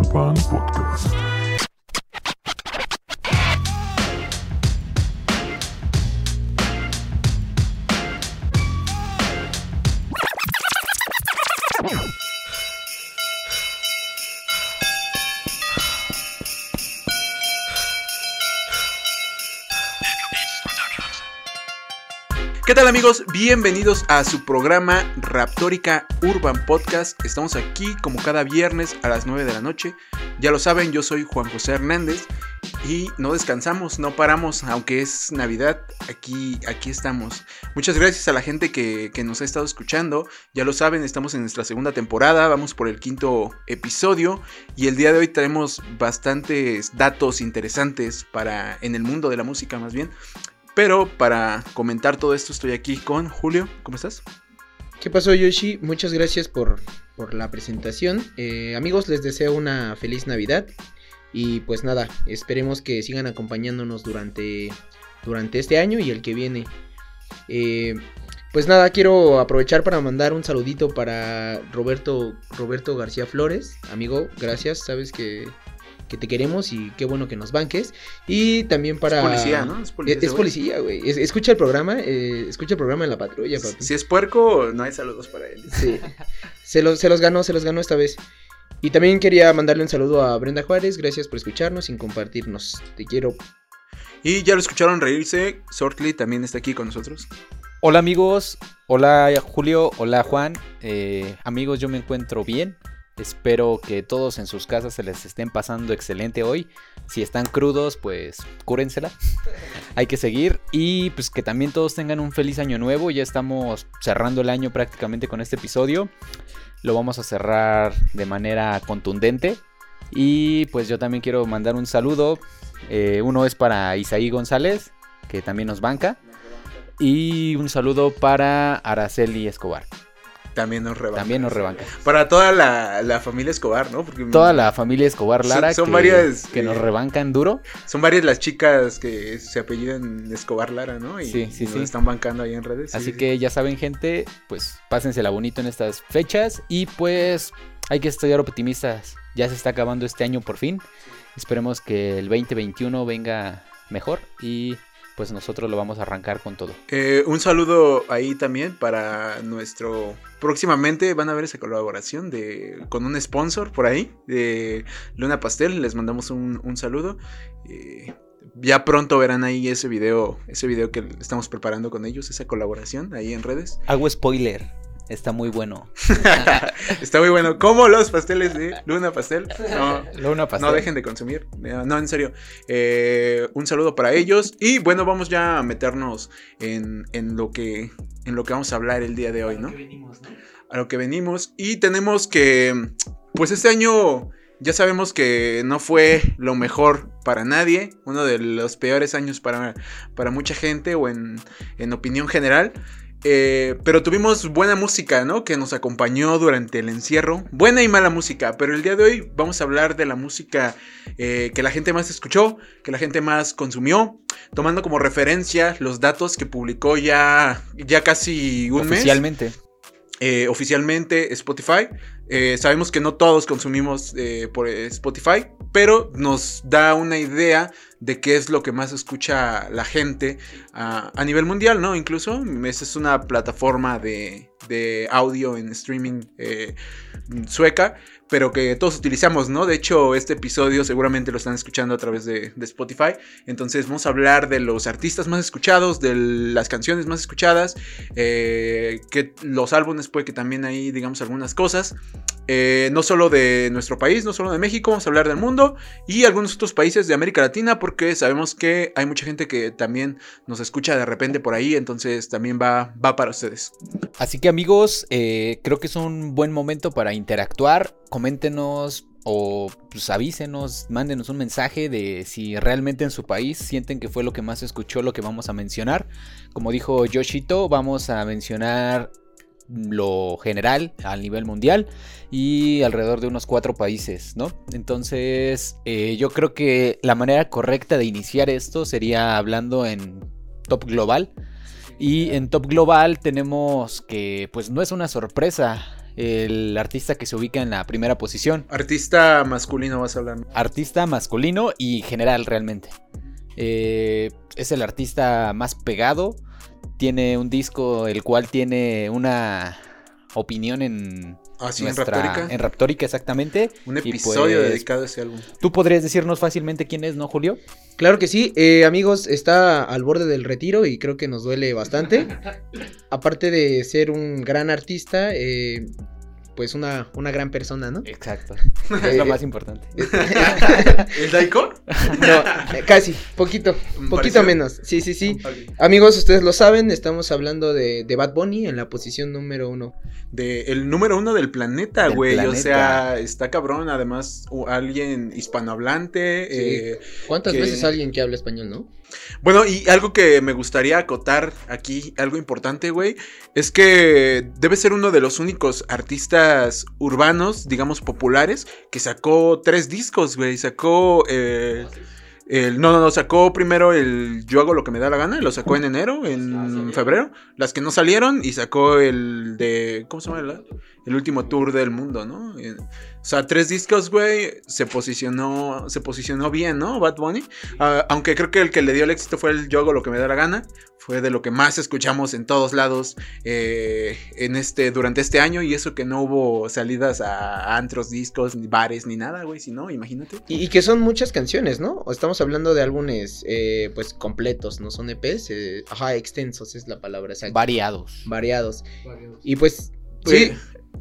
Urban Podcast. Amigos? Bienvenidos a su programa Raptórica Urban Podcast. Estamos aquí como cada viernes a las 9 de la noche. Ya lo saben, yo soy Juan José Hernández y no descansamos, no paramos, aunque es Navidad, aquí, aquí estamos. Muchas gracias a la gente que, nos ha estado escuchando. Ya lo saben, estamos en nuestra segunda temporada, vamos por el quinto episodio y el día de hoy traemos bastantes datos interesantes para en el mundo de la música más bien. Pero para comentar todo esto estoy aquí con Julio. ¿Cómo estás? ¿Qué pasó Yoshi? Muchas gracias por, por la presentación. Eh, amigos, les deseo una feliz Navidad. Y pues nada, esperemos que sigan acompañándonos durante, durante este año y el que viene. Eh, pues nada, quiero aprovechar para mandar un saludito para Roberto, Roberto García Flores. Amigo, gracias. Sabes que que te queremos y qué bueno que nos banques. Y también para... Es policía, ¿no? Es policía, Es, es policía, güey. Es- escucha el programa, eh, escucha el programa en la patrulla, papi. Si es puerco, no hay saludos para él. Sí. Se los, se los ganó, se los ganó esta vez. Y también quería mandarle un saludo a Brenda Juárez. Gracias por escucharnos y compartirnos. Te quiero. Y ya lo escucharon reírse. Sortly también está aquí con nosotros. Hola amigos, hola Julio, hola Juan. Eh, amigos, yo me encuentro bien. Espero que todos en sus casas se les estén pasando excelente hoy. Si están crudos, pues cúrensela. Hay que seguir. Y pues que también todos tengan un feliz año nuevo. Ya estamos cerrando el año prácticamente con este episodio. Lo vamos a cerrar de manera contundente. Y pues yo también quiero mandar un saludo. Eh, uno es para Isaí González, que también nos banca. Y un saludo para Araceli Escobar. También nos rebanca. También nos rebanca. Para toda la, la familia Escobar, ¿no? Porque Toda la familia Escobar Son- Lara son que, varias, que nos eh, rebancan duro. son varias las chicas que se apellidan Escobar Lara, ¿no? Y, Sí, sí, y nos sí. están bancando ahí en redes. sí, Así sí. que ya saben, gente, pues pásensela bonito en estas fechas. Y pues hay que estar optimistas. Ya se está acabando este año por fin. Esperemos que el 2021 venga mejor. Y pues nosotros lo vamos a arrancar con todo. Eh, un saludo ahí también para nuestro. Próximamente van a ver esa colaboración de con un sponsor por ahí de Luna Pastel. Les mandamos un, un saludo. Eh, ya pronto verán ahí ese video, ese video que estamos preparando con ellos, esa colaboración ahí en redes. Hago spoiler. Está muy bueno. Está muy bueno. Como los pasteles de Luna Pastel. No, Luna No dejen de consumir. Eh, No, en serio. Eh, un saludo para ellos. Y bueno, vamos ya a meternos en, en lo que, en lo que vamos a hablar el día de hoy, ¿no? A lo que venimos. Y tenemos que, pues este año ya sabemos que no fue lo mejor para nadie. Uno de los peores años para, para mucha gente o en, en opinión general. Eh, pero tuvimos buena música, ¿no? Que nos acompañó durante el encierro. Buena y mala música. Pero el día de hoy vamos a hablar de la música eh, que la gente más escuchó, que la gente más consumió. Tomando como referencia los datos que publicó ya, ya casi un mes Oficialmente. eh, oficialmente Spotify. Eh, sabemos que no todos consumimos por Spotify, pero nos da una idea de qué es lo que más escucha la gente a nivel mundial, ¿no? Incluso, esa es una plataforma de, audio en streaming eh, sueca, pero que todos utilizamos, ¿no? De hecho, este episodio seguramente lo están escuchando a través de, Spotify. Entonces vamos a hablar de los artistas más escuchados, de las canciones más escuchadas, eh, que los álbumes, puede que también ahí digamos algunas cosas. Eh, no solo de nuestro país, no solo de México, vamos a hablar del mundo y algunos otros países de América Latina, porque sabemos que hay mucha gente que también nos escucha de repente por ahí, entonces también va, va para ustedes. Así que amigos, eh, creo que es un buen momento para interactuar. Coméntenos o pues, avísenos, mándenos un mensaje de si realmente en su país sienten que fue lo que más escuchó lo que vamos a mencionar. Como dijo Yoshito, vamos a mencionar lo general a nivel mundial y alrededor de unos cuatro países, ¿no? Entonces, eh, yo creo que la manera correcta de iniciar esto sería hablando en top global. Y en top global tenemos que, pues no es una sorpresa, el artista que se ubica en la primera posición. Artista masculino vas a hablar. Artista masculino y general realmente. Eh, es el artista más pegado. Tiene un disco el cual tiene una opinión en Así en nuestra- Raptórica. en Raptórica, exactamente. Un episodio pues, dedicado a ese álbum. ¿Tú podrías decirnos fácilmente quién es, no, Julio? Claro que sí, eh, amigos, está al borde del retiro y creo que nos duele bastante. Aparte de ser un gran artista, eh, pues una, una gran persona, ¿no? Exacto. Eh, es lo más importante. ¿El Daiko? No, eh, casi, poquito, poquito ¿Parecido? menos. Sí, sí, sí. Amigos, ustedes lo saben, estamos hablando de, de Bad Bunny en la posición número uno. De el número uno del planeta, Del güey. O sea, está cabrón. Además, alguien hispanohablante. Sí. eh, ¿Cuántas que- veces alguien que habla español, no? Bueno, y algo que me gustaría acotar aquí, algo importante, güey, es que debe ser uno de los únicos artistas urbanos, digamos, populares, que sacó tres discos, güey. Sacó eh, el... No, no, no, sacó primero el Yo hago lo que me da la gana, lo sacó en enero, en febrero, las que no salieron, y sacó el de... ¿Cómo se llama? El- último tour del mundo, ¿no? Eh, O sea, tres discos, güey, se posicionó, se posicionó bien, ¿no? Bad Bunny. Ah, aunque creo que el que le dio el éxito fue el Yo hago lo que me da la gana. Fue de lo que más escuchamos en todos lados eh, en este, durante este año. Y eso que no hubo salidas a antros, discos, ni bares, ni nada, güey. Si no, imagínate. Y, y que son muchas canciones, ¿no? O Estamos hablando de álbumes, eh, pues, completos, no son EPs. eh, ajá, extensos es la palabra, exacto. Variados. variados. Y pues, Sí. sí,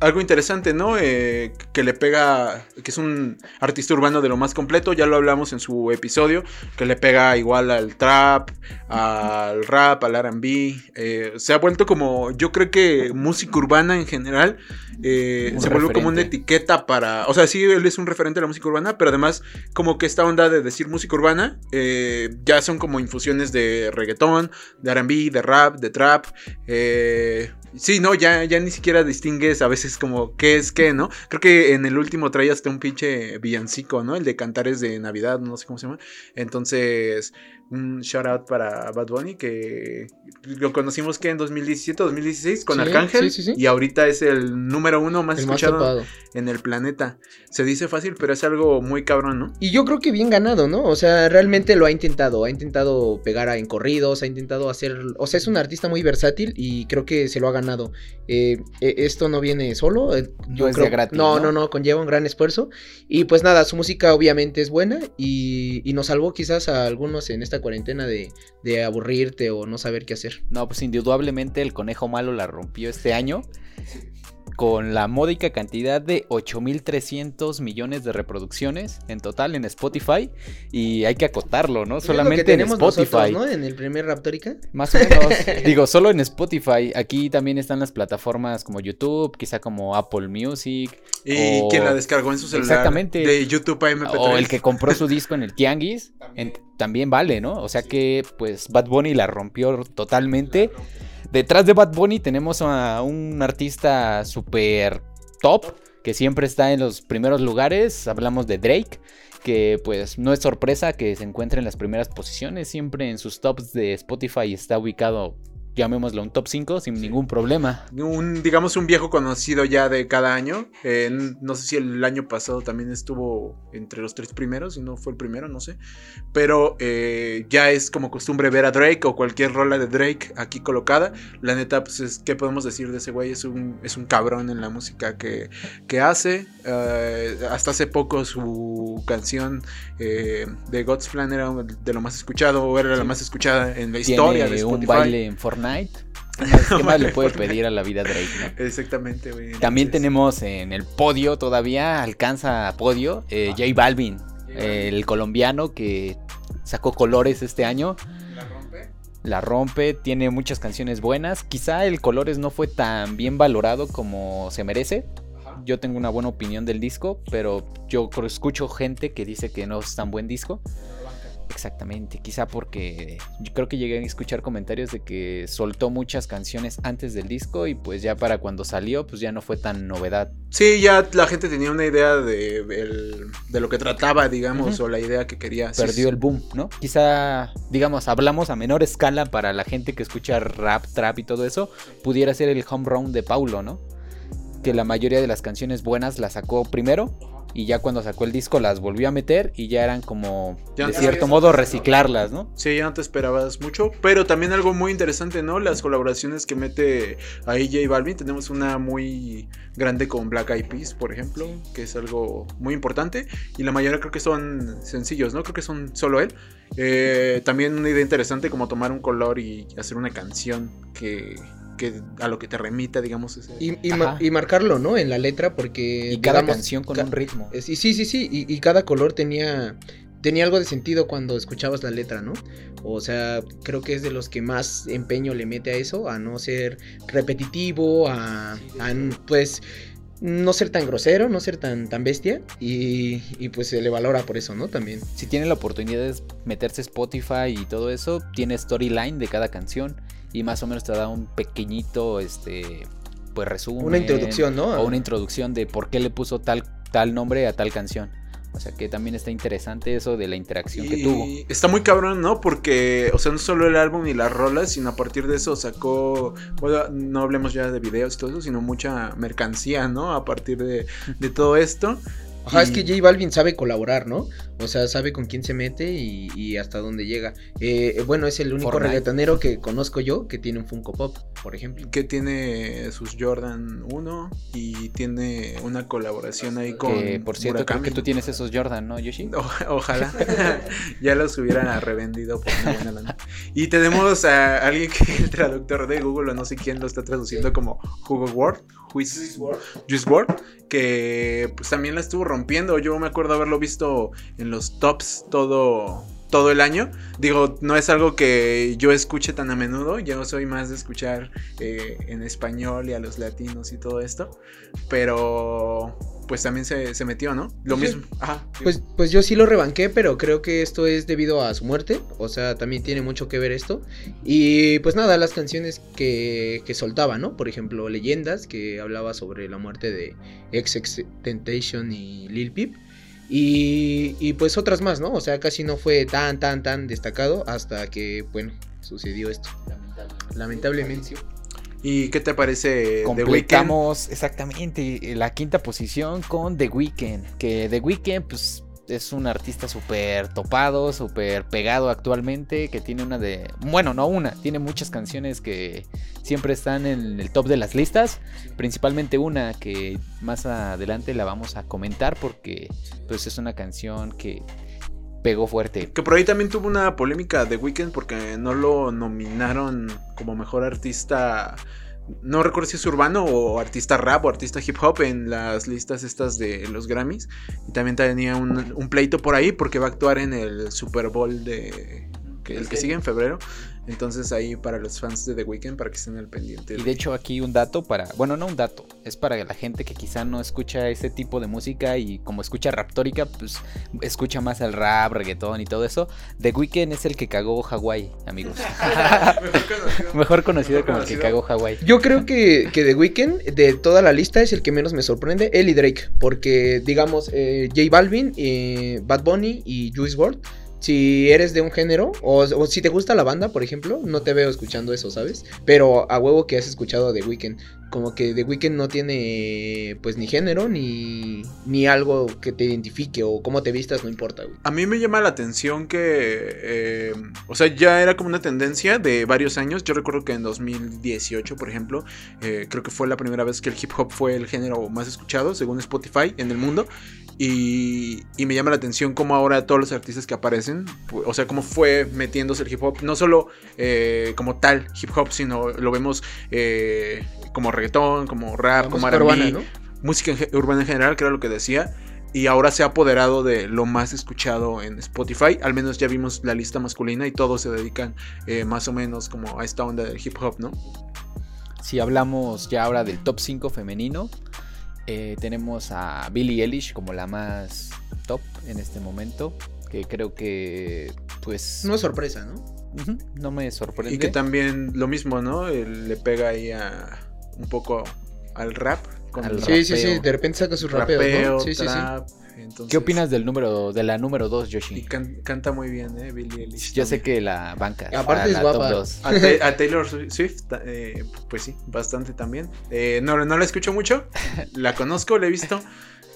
Algo interesante, ¿no? Eh, que le pega, que es un artista urbano de lo más completo, ya lo hablamos en su episodio, que le pega igual al trap, al rap, al RB. eh, se ha vuelto como, yo creo que música urbana en general, eh, se vuelve como una etiqueta para, o sea, sí, él es un referente de la música urbana, pero además como que esta onda de decir música urbana, eh, ya son como infusiones de reggaetón, de RB, de rap, de trap. eh, sí, no, ya, ya ni siquiera distingues a veces como qué es qué, ¿no? Creo que en el último trae hasta un pinche villancico, ¿no? El de Cantares de Navidad, no sé cómo se llama. Entonces, un shout out para Bad Bunny que lo conocimos que en 2017, 2016 con Sí, Arcángel sí, sí, sí. y ahorita es el número uno más el más escuchado topado. en el planeta. Se dice fácil, pero es algo muy cabrón, ¿no? Y yo creo que bien ganado, ¿no? O sea, realmente lo ha intentado. Ha intentado pegar a en corridos, ha intentado hacer. O sea, es un artista muy versátil y creo que se lo ha ganado. Eh, eh, esto no viene solo. eh, yo es creo- de gratis, No, ¿no? no, no, conlleva un gran esfuerzo. Y pues nada, su música obviamente es buena y, y nos salvó quizás a algunos en esta cuarentena de, de aburrirte o no saber qué hacer. No, pues indudablemente el conejo malo la rompió este año. Con la módica cantidad de 8.300 millones de reproducciones en total en Spotify. Y hay que acotarlo, ¿no? Solamente en tenemos Spotify. nosotros, ¿no? En el primer Raptórica. Más o menos. Digo, solo en Spotify. Aquí también están las plataformas como YouTube, quizá como Apple Music. Y O- quien la descargó en su celular Exactamente. de YouTube a MP3. O el que compró su disco en el Tianguis. en- también vale, ¿no? O sea que, pues, Bad Bunny la rompió totalmente. Detrás de Bad Bunny tenemos a un artista súper top. Que siempre está en los primeros lugares. Hablamos de Drake. Que pues no es sorpresa que se encuentre en las primeras posiciones. Siempre en sus tops de Spotify está ubicado, llamémoslo un top 5 sin ningún problema. un, digamos, un viejo conocido ya de cada año. Eh, no sé si el año pasado también estuvo entre los tres primeros, si no fue el primero, no sé. Pero eh, ya es como costumbre ver a Drake o cualquier rola de Drake aquí colocada. La neta, pues, es, ¿qué podemos decir de ese güey? Es un, es un cabrón en la música que, que hace. Eh, hasta hace poco su canción eh, de God's Plan era de lo más escuchado, o era la más escuchada en la historia de un baile en Fortnite. ¿Qué más, qué más le puede pedir a la vida Drake, no? Exactamente, güey. También Entonces- tenemos en el podio todavía, alcanza podio, eh, J Balvin, el colombiano que sacó colores este año. La rompe, tiene muchas canciones buenas. Quizá el Colores no fue tan bien valorado como se merece. Yo tengo una buena opinión del disco, pero yo escucho gente que dice que no es tan buen disco. Exactamente, quizá porque yo creo que llegué a escuchar comentarios de que soltó muchas canciones antes del disco y pues ya para cuando salió pues ya no fue tan novedad. Sí, ya la gente tenía una idea de, lo que trataba, digamos, o la idea que quería. Perdió sí. el boom, ¿no? Quizá, digamos, hablamos a menor escala para la gente que escucha rap, trap y todo eso, pudiera ser el home run de Paulo, ¿no? que la mayoría de las canciones buenas las sacó primero y ya cuando sacó el disco las volvió a meter y ya eran como Ya de cierto modo reciclarlas, ¿no? Sí, ya no te esperabas mucho, pero también algo muy interesante, ¿no? Las colaboraciones que mete ahí J Balvin. Tenemos una muy grande con Black Eyed Peas, por ejemplo, que es algo muy importante. Y la mayoría creo que son sencillos, ¿no? Creo que son solo él. Eh, también una idea interesante como tomar un color y hacer una canción que, que a lo que te remita, digamos. ese- Y, y ma- Ajá. y marcarlo, ¿no? En la letra, porque. Y cada digamos, canción con ca- un ritmo. eh, Sí, sí, sí, sí. Y, y cada color tenía. Tenía algo de sentido cuando escuchabas la letra, ¿no? O sea, creo que es de los que más empeño le mete a eso, a no ser repetitivo, a, a, pues no ser tan grosero, no ser tan, tan bestia. Y, y pues se le valora por eso, ¿no? También. Si tienen la oportunidad de meterse a Spotify y todo eso, tiene storyline de cada canción y más o menos te da un pequeñito este pues resumen Una introducción, ¿no? o una introducción de por qué le puso tal tal nombre a tal canción. O sea que también está interesante eso de la interacción que Y tuvo. Está muy cabrón, ¿no? Porque, o sea, no solo el álbum y las rolas, sino a partir de eso sacó, bueno, no hablemos ya de videos y todo eso, sino mucha mercancía, ¿no? A partir de, de todo esto. Ajá, es Y- que J Balvin sabe colaborar, ¿no? O sea, sabe con quién se mete y, y hasta dónde llega. Eh, bueno, es el único Fortnite. reggaetonero que conozco yo que tiene un Funko Pop, por ejemplo. Que tiene sus Jordan 1 y tiene una colaboración ahí con. que por cierto, creo Murakami, que tú tienes esos Jordan, ¿no, Yoshi? O- ojalá ya los hubieran revendido por una buena lana. Y tenemos a alguien que el traductor de Google o no sé quién lo está traduciendo como Hugo Ward, Juice WRLD, que pues también la estuvo rompiendo. Yo me acuerdo haberlo visto en los tops todo todo el año. Digo, no es algo que yo escuche tan a menudo. Yo soy más de escuchar eh, en español y a los latinos y todo esto. Pero pues también se, se metió, ¿no? Lo Sí. mismo. Ajá. Pues, pues yo sí lo rebanqué, pero creo que esto es debido a su muerte. O sea, también tiene mucho que ver esto. Y pues nada, las canciones que, que soltaba, ¿no? Por ejemplo, Leyendas, que hablaba sobre la muerte de XX Temptation y Lil Peep. Y, y pues otras más, ¿no? O sea, casi no fue tan, tan, tan destacado hasta que, bueno, sucedió esto. Lamentablemente. ¿Y qué te parece The Weeknd? Exactamente la quinta posición con The Weeknd. Que The Weeknd, pues, es un artista súper topado, súper pegado actualmente. Que tiene una de. Bueno, no una, tiene muchas canciones que siempre están en el top de las listas. Principalmente una que más adelante la vamos a comentar porque, pues, es una canción que pegó fuerte. Que por ahí también tuvo una polémica The Weeknd porque no lo nominaron como mejor artista. No recuerdo si es urbano o artista rap o artista hip hop en las listas estas de los Grammys. Y también tenía un, un pleito por ahí porque va a actuar en el Super Bowl de. Que- el que sigue en febrero. Entonces ahí para los fans de The Weeknd para que estén al pendiente. Y de hecho aquí un dato para, bueno, no un dato, es para la gente que quizá no escucha ese tipo de música y como escucha raptórica, pues escucha más el rap, reggaetón y todo eso. The Weeknd es el que cagó Hawái, amigos. Mejor conocido como el que cagó Hawái. Yo creo que, que The Weeknd, de toda la lista, es el que menos me sorprende. Él y Drake. Porque, digamos, eh, J Balvin, eh, Bad Bunny y Juice WRLD. Si eres de un género, o, si te gusta la banda, por ejemplo, no te veo escuchando eso, ¿sabes? Pero a huevo que has escuchado The Weeknd. Como que The Weeknd no tiene, pues, ni género, ni, ni algo que te identifique, o cómo te vistas, no importa, güey. A mí me llama la atención que, eh, o sea, ya era como una tendencia de varios años. Yo recuerdo que en 2018, por ejemplo, eh, creo que fue la primera vez que el hip hop fue el género más escuchado, según Spotify, en el mundo. Y, y me llama la atención cómo ahora todos los artistas que aparecen, o sea, cómo fue metiéndose el hip hop, no solo eh, como tal hip hop, sino lo vemos eh, como reggaetón, como rap, La como música R&B, urbana, ¿no? música urbana en general, que era lo que decía. Y ahora se ha apoderado de lo más escuchado en Spotify. Al menos ya vimos la lista masculina y todos se dedican eh, más o menos como a esta onda del hip hop, ¿no? Si hablamos ya ahora del top 5 femenino, eh, tenemos a Billie Eilish como la más top en este momento, que creo que pues No es sorpresa, ¿no? no me sorprende. Y que también lo mismo, ¿no? Él le pega ahí a un poco al rap. Con Al el Sí, sí, sí, rapeo. de repente saca rapeos, rapeo, ¿no? Sí, sí, sí. Entonces, ¿Qué opinas del número, de la número 2, Y Yoshi? can- canta muy bien, ¿eh? Billie Eilish. Yo sé que la banca. Aparte a es la guapa. A, a Taylor Swift, eh, pues sí, bastante también. Eh, no, no la escucho mucho, la conozco, la he visto,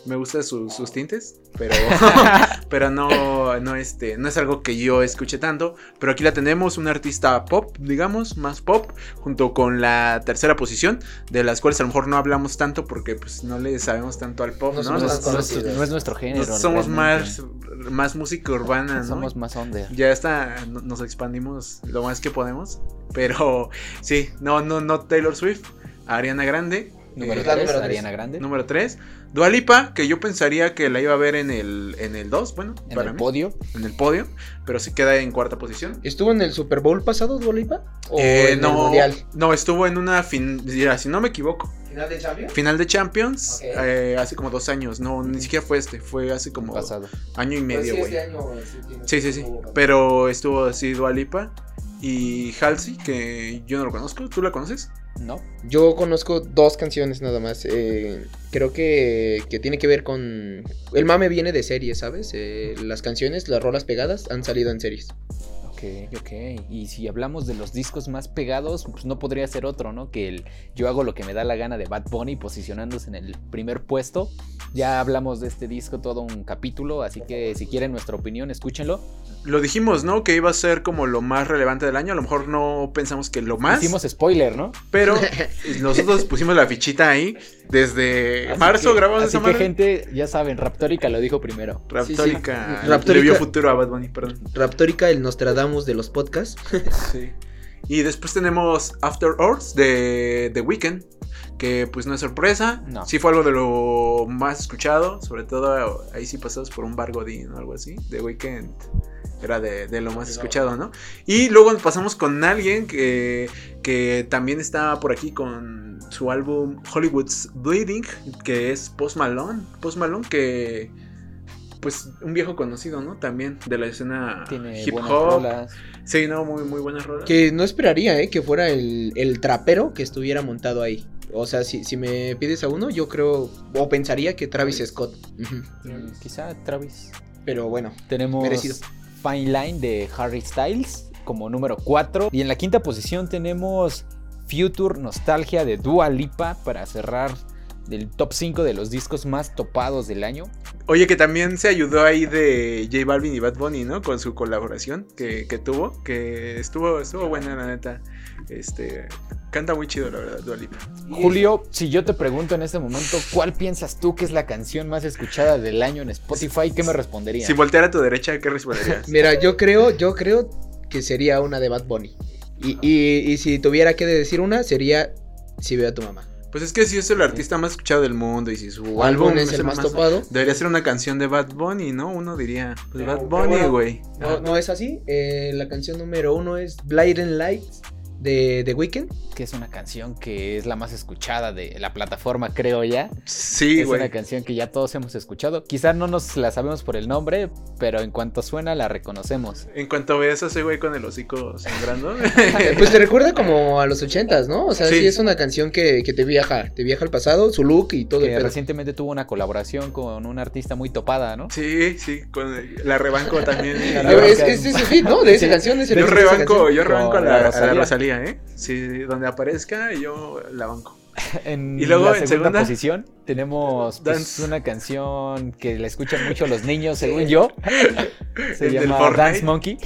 me gustan sus, sus tintes, pero, pero no, no, este, no es algo que yo escuche tanto. Pero aquí la tenemos, una artista pop, digamos, más pop, junto con la tercera posición, de las cuales a lo mejor no hablamos tanto porque pues no le sabemos tanto al pop, No ¿no? somos No, es, nuestro género. nos- somos realmente. más, más música urbana, ¿no? Somos más under. Ya está, no- nos expandimos lo más que podemos. Pero sí, no, no, no Taylor Swift. Ariana Grande. Número eh, la 3, número tres. Ariana Grande. número 3. Dualipa, que yo pensaría que la iba a ver en el, en el 2, bueno, en para el mí, podio. en el podio, pero sí queda en cuarta posición. ¿Estuvo en el Super Bowl pasado, Dua Lipa? ¿O Eh, en el no, Mundial? no, estuvo en una fin, mira, si no me equivoco, ¿Final de Champions? final de Champions eh, hace como dos años, no, ni siquiera fue este, fue hace como Pasado. año y medio, güey. este Sí, sí, sí. Pero estuvo así Dualipa y Halsey, que yo no lo conozco. ¿Tú la conoces? ¿No? Yo conozco dos canciones nada más. eh, creo que, que tiene que ver con... El mame viene de series, ¿sabes? Eh, las canciones, las rolas pegadas han salido en series. Ok, ok. Y si hablamos de los discos más pegados, pues no podría ser otro, ¿no? Que el Yo hago lo que me da la gana de Bad Bunny posicionándose en el primer puesto. Ya hablamos de este disco todo un capítulo, así que si quieren nuestra opinión, escúchenlo. Lo dijimos, ¿no? Que iba a ser como lo más relevante del año. A lo mejor no pensamos que lo más. Hicimos spoiler, ¿no? Pero nosotros pusimos la fichita ahí. Desde Así marzo que- grabamos Así esa que, madre. gente, ya saben, Raptórica lo dijo primero. Raptórica. Sí, sí. Raptórica- Le vio futuro a Bad Bunny, perdón. Raptórica, el Nostradamus de los podcasts. Sí. Y después tenemos After Hours de The Weeknd. Que pues no es sorpresa. No. Sí fue algo de lo más escuchado. Sobre todo ahí sí pasados por un bar Godín o algo así. The Weeknd era de, de lo más escuchado, ¿no? Y luego pasamos con alguien que, que también está por aquí con su álbum Hollywood's Bleeding. Que es Post Malone. Post Malone que... Pues un viejo conocido, ¿no? También de la escena Tiene hip buenas hop. rolas. Sí, no, muy, muy buenas rolas. Que no esperaría, ¿eh? Que fuera el, el trapero que estuviera montado ahí. O sea, si, si me pides a uno, yo creo, o pensaría que Travis Scott. Quizá Travis. Pero bueno, Tenemos Merecido. Fine Line de Harry Styles como número 4. Y en la quinta posición tenemos Future Nostalgia de Dua Lipa para cerrar del top 5 de los discos más topados del año. Oye, que también se ayudó ahí de J Balvin y Bad Bunny, ¿no? Con su colaboración que, que tuvo, que estuvo, estuvo buena, la neta. Este, canta muy chido, la verdad, Dua Lipa. Julio, si yo te pregunto en este momento, ¿cuál piensas tú que es la canción más escuchada del año en Spotify? ¿Qué me responderías? Si volteara a tu derecha, ¿qué responderías? mira, yo creo, yo creo que sería una de Bad Bunny. Y, y, y si tuviera que decir una, sería Si veo a tu mamá. Pues es que si es el artista más escuchado del mundo y si su Álbum álbum es el más topado. Debería ser una canción de Bad Bunny, ¿no? Uno diría, pues Bad Bunny, bueno, güey. No, no es así. Eh, la canción número uno es Blinding Lights de The Weeknd. Que es una canción que es la más escuchada de la plataforma, creo ya. Sí, es una canción que ya todos hemos escuchado. Quizá no nos la sabemos por el nombre, pero en cuanto suena la reconocemos. En cuanto veas a ese güey con el hocico sangrando. Pues te recuerda como a los ochentas, ¿no? O sea, sí, Sí. es una canción que, que te viaja, te viaja al pasado, su look y todo el Que recientemente tuvo una colaboración con una artista muy topada, ¿no? sí, sí, con la rebanco también. Es, es, es, sí, ¿no? De esa Sí. canción es el Yo de esa rebanco, yo rebanco a la a la Rosalía. ¿Eh? Donde aparezca yo la banco. En Y luego, la en segunda posición tenemos pues, una canción que la escuchan mucho los niños, según yo. Se El llama. Dance Monkey.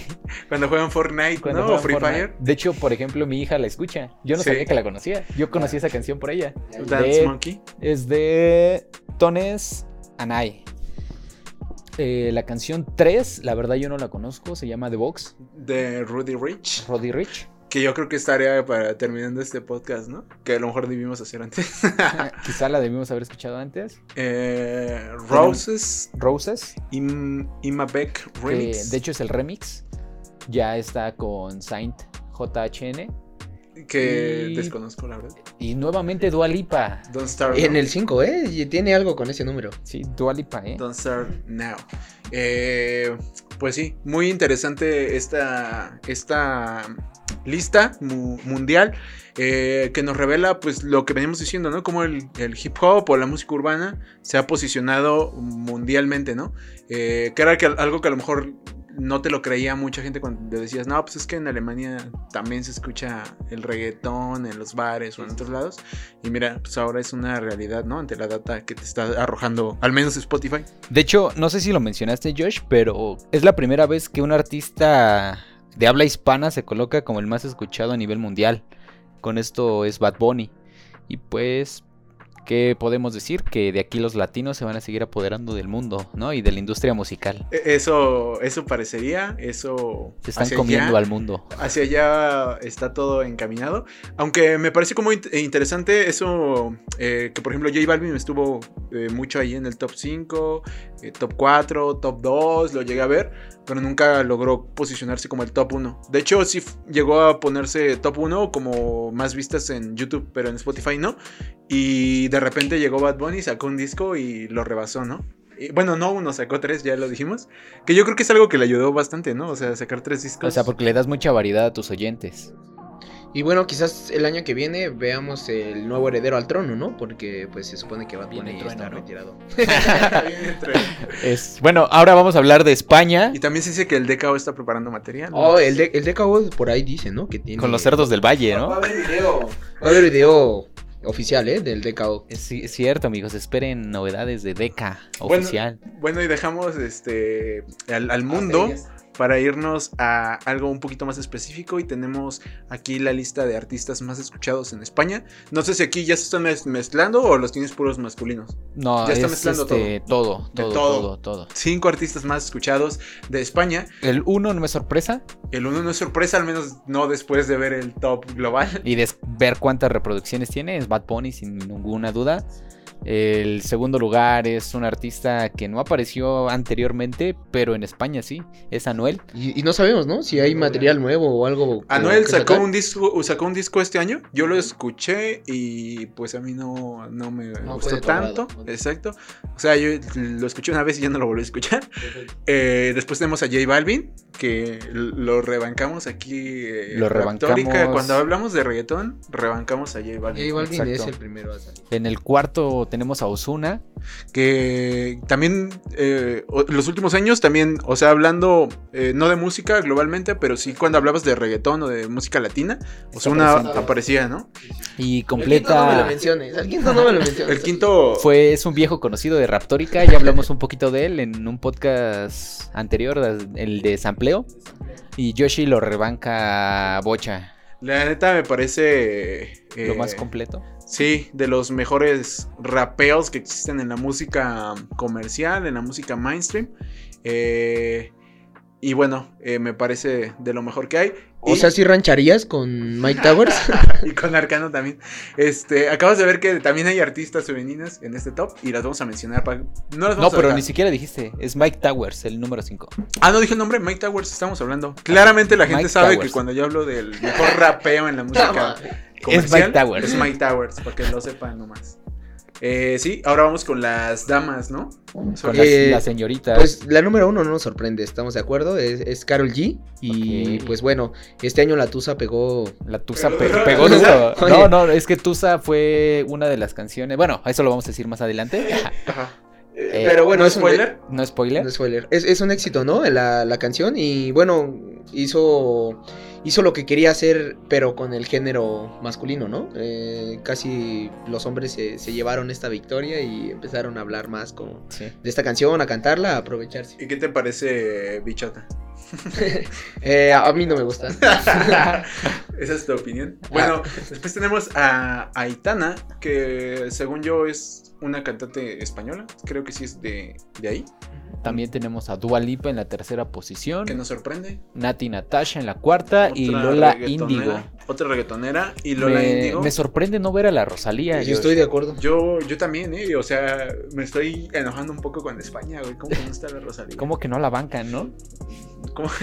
Cuando juegan Fortnite, cuando ¿no? Juegan Free Fortnite. Fire. De hecho, por ejemplo, mi hija la escucha. Yo no Sí. sabía que la conocía. Yo conocí esa canción por ella. Dance De- Monkey. Es de Tones Anai. Eh, la canción 3, la verdad yo no la conozco, se llama The Box, De Rudy Rich. Roddy Rich. Que yo creo que estaría para terminando este podcast, ¿no? Que a lo mejor debimos hacer antes. Eh, Quizá la debimos haber escuchado antes. Eh, Roses. Roses, Im, Imabek que Remix. de hecho es el remix. Ya está con Saint JHN. que y- desconozco, la verdad. Y nuevamente Dua Lipa. Don't Start En Now. el 5, ¿eh? Y tiene algo con ese número. Sí, Dua Lipa, ¿eh? Don't Start Now. Eh, pues sí, muy interesante esta, esta lista mu- mundial eh, que nos revela pues lo que venimos diciendo, ¿no? Como el, hip hop o la música urbana se ha posicionado mundialmente, ¿no? Eh, que era que, algo que a lo mejor no te lo creía mucha gente cuando decías, no, pues es que en Alemania también se escucha el reggaetón en los bares o en otros lados. Y mira, pues ahora es una realidad, ¿no? Ante la data que te está arrojando, al menos Spotify. De hecho, no sé si lo mencionaste, Josh, pero es la primera vez que un artista de habla hispana se coloca como el más escuchado a nivel mundial. Con esto es Bad Bunny. Y pues, ¿qué podemos decir? Que de aquí los latinos se van a seguir apoderando del mundo, ¿no? Y de la industria musical. E- Eso, eso parecería, eso... Se están comiendo allá- al mundo. hacia allá está todo encaminado. Aunque me parece como int- interesante eso, eh, que por ejemplo J Balvin estuvo eh, mucho ahí en el top 5, eh, top 4, top 2, lo llegué a ver, pero nunca logró posicionarse como el top 1. De hecho, sí llegó a ponerse top 1 como más vistas en YouTube, pero en Spotify no. Y de repente llegó Bad Bunny, sacó un disco y lo rebasó, ¿no? Bueno, no uno, sacó tres, ya lo dijimos. Que yo creo que es algo que le ayudó bastante, ¿no? O sea, sacar tres discos. O sea, porque le das mucha variedad a tus oyentes. Y bueno, quizás el año que viene veamos el nuevo heredero al trono, ¿no? Porque pues se supone que Bad Viene Bunny trueno, está ¿no? retirado. Bien entre- Es, bueno, ahora vamos a hablar de España Y también se dice que el DKO está preparando material. ¿no? Oh, el, de, el DKO por ahí dice, ¿no? Que tiene... con los cerdos del valle, Va a ¿no? haber video. Va a haber video oficial, ¿eh? Del DKO. Es, es cierto, amigos. Esperen novedades de Deca Bueno, oficial. Bueno, y dejamos este al, al mundo para irnos a algo un poquito más específico. Y tenemos aquí la lista de artistas más escuchados en España. No sé si aquí ya se están mez- mezclando o los tienes puros masculinos. No, ya está es mezclando este, todo, todo, todo. todo, todo. Cinco artistas más escuchados de España. El uno no es sorpresa El uno no es sorpresa, al menos no después de ver el top global. y de ver cuántas reproducciones tiene es Bad Bunny sin ninguna duda. El segundo lugar es un artista que no apareció anteriormente, pero en España sí, es Anuel. Y, y no sabemos, ¿no? Si hay material nuevo o algo. Anuel sacó un disco, sacó un disco este año. Yo lo escuché y pues a mí no, no me No gustó tanto. Exacto. O sea, yo lo escuché una vez y ya no lo volví a escuchar. Eh, después tenemos a J Balvin, que lo rebancamos aquí. eh, Lo Raptórica. rebancamos. Cuando hablamos de reggaetón, rebancamos a J Balvin. J Balvin Exacto. es el primero a salir. En el cuarto tenemos a Osuna. Que también eh, los últimos años, también, o sea, hablando eh, no de música globalmente, pero sí cuando hablabas de reggaetón o de música latina, presente. aparecía, ¿no? Y El quinto no me lo completa. menciones. El quinto no me lo menciones. El quinto Fue, es un viejo conocido de Raptórica, ya hablamos un poquito de él en un podcast anterior, el de Sampleo. Y Yoshi lo rebanca a Bocha, La neta me parece. lo eh, más completo. Sí, de los mejores rapeos que existen en la música comercial, en la música mainstream. Eh, y bueno, eh, me parece de lo mejor que hay. O Y- sea, si rancharías con Mike Towers. y con Arcano también. Este, acabas de ver que también hay artistas femeninas en este top y las vamos a mencionar. No las No, vamos a pero dejar. ni siquiera dijiste, es Mike Towers, el número 5. Ah, no dije el nombre, Mike Towers estamos hablando. Claramente la gente Mike sabe Towers. que cuando yo hablo del mejor rapeo en la música comercial, Mike Towers. Es Mike Towers, para que lo sepan nomás. Eh, sí, ahora vamos con las damas, ¿no? Con las, Eh, las señoritas. Pues la número uno no nos sorprende, estamos de acuerdo. Es, es Carol G. Y pues bueno, este año la Tusa pegó. La Tusa pe- pegó duro. No, no, es que Tusa fue una de las canciones. Bueno, eso lo vamos a decir más adelante. Ajá. Eh, Pero bueno, ¿No es un- spoiler? No spoiler. No spoiler. Es, es un éxito, ¿no? La, la canción. Y bueno, hizo. Hizo lo que quería hacer, pero con el género masculino, ¿no? Eh, casi los hombres se, se llevaron esta victoria y empezaron a hablar más como Sí. de esta canción, a cantarla, a aprovecharse. ¿Y qué te parece, bichota? Eh, a, a mí no me gusta. Esa es tu opinión. Bueno, después tenemos a Aitana, que según yo es una cantante española. Creo que sí es de, de ahí. También tenemos a Dua Lipa en la tercera posición. Que nos sorprende. Nati Natasha en la cuarta y Lola Índigo. Otra reggaetonera. Y Lola Índigo. me sorprende no ver a la Rosalía. Yo estoy de acuerdo. Yo, yo también, ¿eh? O sea, me estoy enojando un poco con España, güey. ¿Cómo que no está la Rosalía? ¿Cómo que no la bancan, no? ¿Cómo?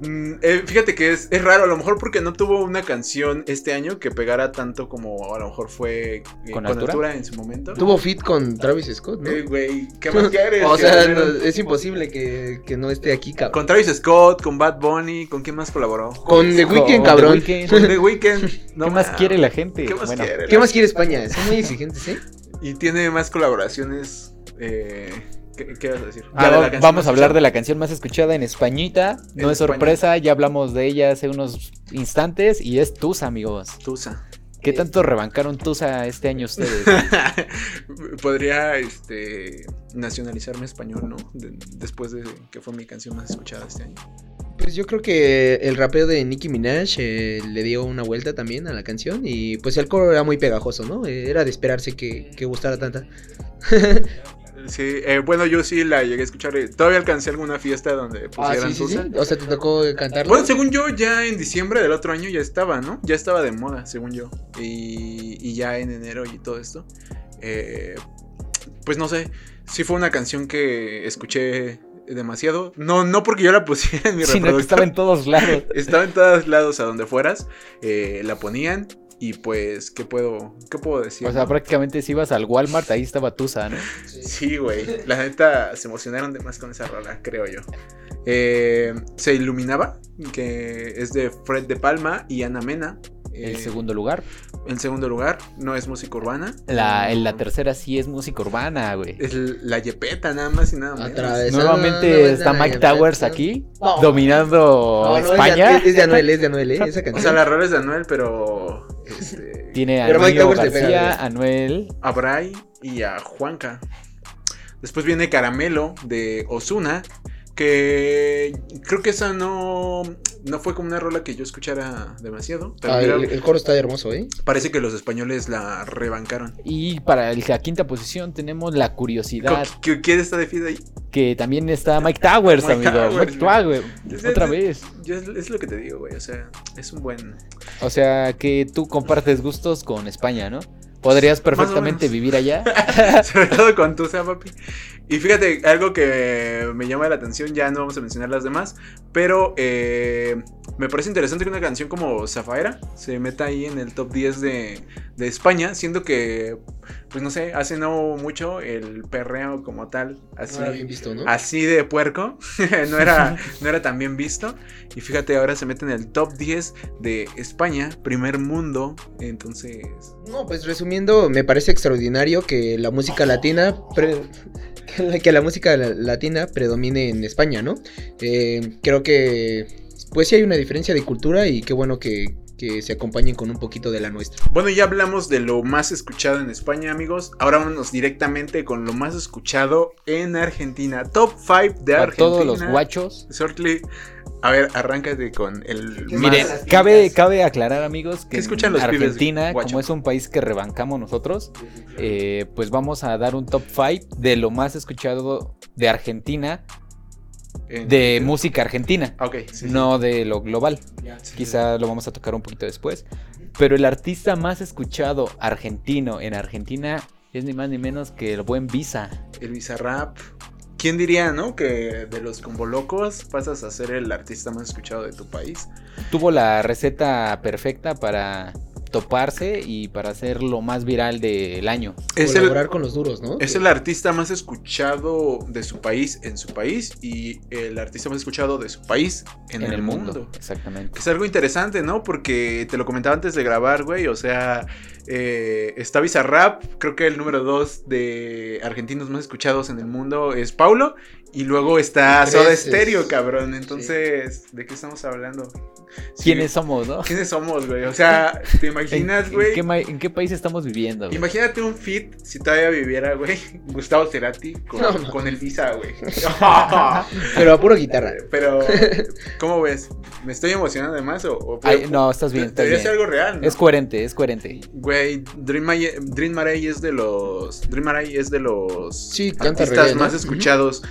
Mm, eh, fíjate que es, es raro, a lo mejor porque no tuvo una canción este año que pegara tanto como a lo mejor fue eh, ¿Con con, altura? altura? en su momento. Tuvo fit con Travis Scott, ¿no? Eh, güey, ¿qué más quieres? o sea, no, es imposible que, que no esté aquí, cabrón. Con Travis Scott, con Bad Bunny, ¿con quién más colaboró? Con The Weeknd, The cabrón. Weeknd. Con The Weeknd. No ¿Qué más quiere la gente? ¿Qué más Bueno, quiere? ¿Qué más quiere España? Son muy exigentes, ¿eh? Y tiene más colaboraciones. Eh, ¿qué, qué vas a decir? Ah, va- vamos a hablar de la canción más escuchada en Españita. No En es sorpresa, ya hablamos de ella hace unos instantes y es Tusa, amigos. Tusa. ¿Qué tanto rebancaron Tusa este año ustedes? Podría este nacionalizarme español, ¿no? De- después de que fue mi canción más escuchada este año. Pues yo creo que el rapeo de Nicki Minaj eh, le dio una vuelta también a la canción y pues el coro era muy pegajoso, ¿no? Eh, Era de esperarse que, que gustara tanta. Sí, eh, bueno, yo sí la llegué a escuchar. eh, Todavía alcancé alguna fiesta donde Ah, pusieran sí, sí, sí. Tusa. O sea, te tocó cantarlo. Bueno, según yo, ya en diciembre del otro año ya estaba, ¿no? Ya estaba de moda, según yo. Y, y ya en enero y todo esto. eh, pues no sé, sí fue una canción que escuché demasiado. No, no porque yo la pusiera en mi Sino que reproductor. estaba en todos lados. Estaba en todos lados a donde fueras. eh, la ponían. Y pues, ¿qué puedo, qué puedo decir? O sea, prácticamente si ibas al Walmart, ahí estaba Tusa, ¿no? Sí, güey. La neta se emocionaron de más con esa rola, creo yo. Eh, se iluminaba, que es de Fred de Palma y Ana Mena. El Eh, segundo lugar. En segundo lugar, no es música urbana. La, en la tercera sí es música urbana, güey. Es la Yepeta, nada más y nada menos. Atravesando Nuevamente está Mike Yepeta. Towers aquí, No. dominando No, no, es de- España. Es de Anuel, es de Anuel, ¿eh? Esa O canción. sea, la rola es de Anuel, pero. Este, Tiene a Emilio García, güey. Anuel. a Bray y a Juanca. Después viene Caramelo de Osuna. Que creo que esa no, no fue como una rola que yo escuchara demasiado. Pero Ah, el, el coro está hermoso, ¿eh? parece que los españoles la rebancaron. Y para el- la quinta posición tenemos la curiosidad, ¿Qui- ¿Quién está de fiesta ahí? que también está Mike Towers, Mike amigo. Towers, Mike Towers, Es- otra es- vez. Yo es, es lo que te digo, güey. O sea, es un buen. O sea, que tú compartes gustos con España, ¿no? Podrías perfectamente vivir allá. Sobre todo con tu sea, papi. Y fíjate, algo que me llama la atención, ya no vamos a mencionar las demás, pero eh, me parece interesante que una canción como Zafaera se meta ahí en el top 10 de, de España, siendo que, pues no sé, hace no mucho el perreo como tal, así, No era bien visto, ¿no? así de puerco, no, era, no era tan bien visto. Y fíjate, ahora se mete en el top 10 de España, primer mundo, entonces... No, pues resumiendo, me parece extraordinario que la música latina pre- que la, que la música la- latina predomine en España, ¿no? Eh, creo que pues sí hay una diferencia de cultura y qué bueno que, que se acompañen con un poquito de la nuestra. Bueno, ya hablamos de lo más escuchado en España, amigos. Ahora vámonos directamente con lo más escuchado en Argentina. Top 5 de Para Argentina. todos los guachos. Shortly. A ver, arráncate con el ¿Qué más. Miren, cabe, cabe aclarar, amigos, que ¿Qué escuchan en los pibes, Argentina, como es un país que rebancamos nosotros, eh, pues vamos a dar un top 5 de lo más escuchado de Argentina, en- de música argentina, Ok, sí, sí. no de lo global. Sí, Quizá lo vamos a tocar un poquito después. Pero el artista más escuchado argentino en Argentina es ni más ni menos que el buen Visa. El Bizarrap. ¿Quién diría, no? Que de los convolocos pasas a ser el artista más escuchado de tu país. Tuvo la receta perfecta para toparse y para ser lo más viral del año. Es el, Colaborar con los duros, ¿no? Es el artista más escuchado de su país en su país y el artista más escuchado de su país en, el, mundo. Exactamente. Que es algo interesante, ¿no? Porque te lo comentaba antes de grabar, güey. O sea, eh, está Bizarrap. Creo que el número dos de argentinos más escuchados en el mundo es Paulo. Y luego está Soda. Stereo, cabrón. Entonces, ¿de qué estamos hablando? Sí. ¿Quiénes somos, no? ¿Quiénes somos, güey? O sea, ¿te ¿En, imaginas, güey? en qué país estamos viviendo? güey? Imagínate un fit si todavía viviera, güey. Gustavo Cerati con, No, no. con el Visa, güey. Pero a pura guitarra. Pero, ¿cómo ves? ¿Me estoy emocionando además o, o- Ay, no, estás bien, estás Debería bien. ser algo real, ¿no? Es coherente, es coherente. Güey, Dream, Maray es de los. Dream Maray es de los Sí, canta artistas más escuchados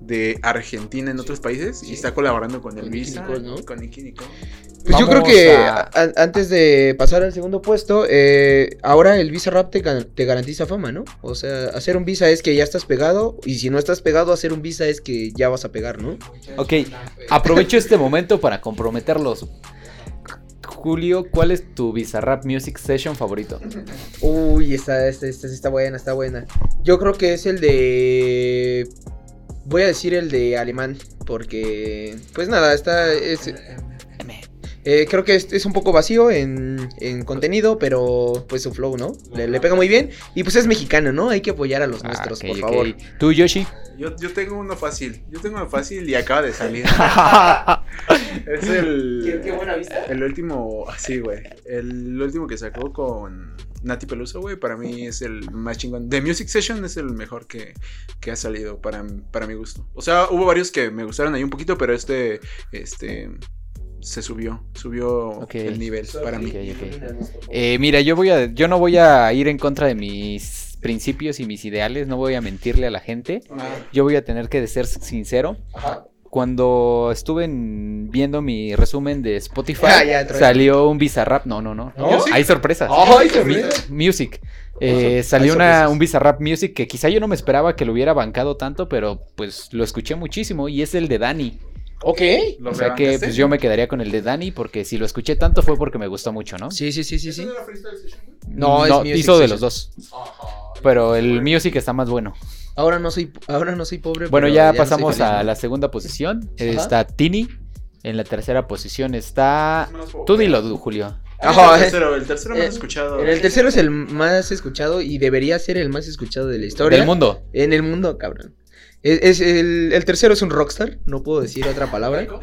de Argentina en otros países y está colaborando con el Visa, ¿no? con Nicole. Pues yo creo que a- a- antes de pasar al segundo puesto, eh, ahora el Visa Rap te, te garantiza fama, ¿no? O sea, hacer un Visa es que ya estás pegado y si no estás pegado, hacer un Visa es que ya vas a pegar, ¿no? Ok, aprovecho este momento para comprometerlos. Julio, ¿cuál es tu Bizarrap Music Session favorito? Uy, esta, esta, esta sí está buena, está buena. Yo creo que es el de... Voy a decir el de alemán, porque... Pues nada, está... Es, eh, creo que es, es un poco vacío en, en contenido, pero pues su flow, ¿no? Le, le pega muy bien. Y pues es mexicano, ¿no? Hay que apoyar a los Ah, nuestros, por favor. ¿Tú, Yoshi? Yo, yo tengo uno fácil. Yo tengo uno fácil y acaba de salir. es el. buena vista. El último. Así, güey. El último que sacó con Nati Peluso, güey. Para mí es el más chingón. De Music Session es el mejor que, que ha salido para, para mi gusto. O sea, hubo varios que me gustaron ahí un poquito, pero este. Este. Se subió. Subió el nivel para mí. Ok, ok. Eh, mira, yo voy a, yo no voy a ir en contra de mis principios y mis ideales, no voy a mentirle a la gente. Yo voy a tener que ser sincero. Cuando estuve en- viendo mi resumen de Spotify, Ah, ya, salió un Bizarrap. No, no, no. ¿No? Hay sorpresas. ¡Ay, Mi- sorpresa! Music. Eh, Hay salió una, un Bizarrap Music que quizá yo no me esperaba que lo hubiera bancado tanto, pero pues lo escuché muchísimo y es el de Dani. Ok. ¿Lo O sea que pues yo me quedaría con el de Dani porque si lo escuché tanto fue porque me gustó mucho, ¿no? Sí, sí, sí, sí, sí. ¿Eso no? No, es Music hizo de los dos. Pero el Music está más bueno. Ahora no soy, ahora no soy pobre. Bueno, ya no pasamos feliz, a la segunda posición. Ajá. Está Tini. En la tercera posición está. Tú dilo, Julio. Ajá, el tercero, el tercero más Eh, escuchado. El tercero es el más escuchado y debería ser el más escuchado de la historia. Del mundo. En el mundo, cabrón. Es, es el, el tercero es un rockstar, no puedo decir otra palabra.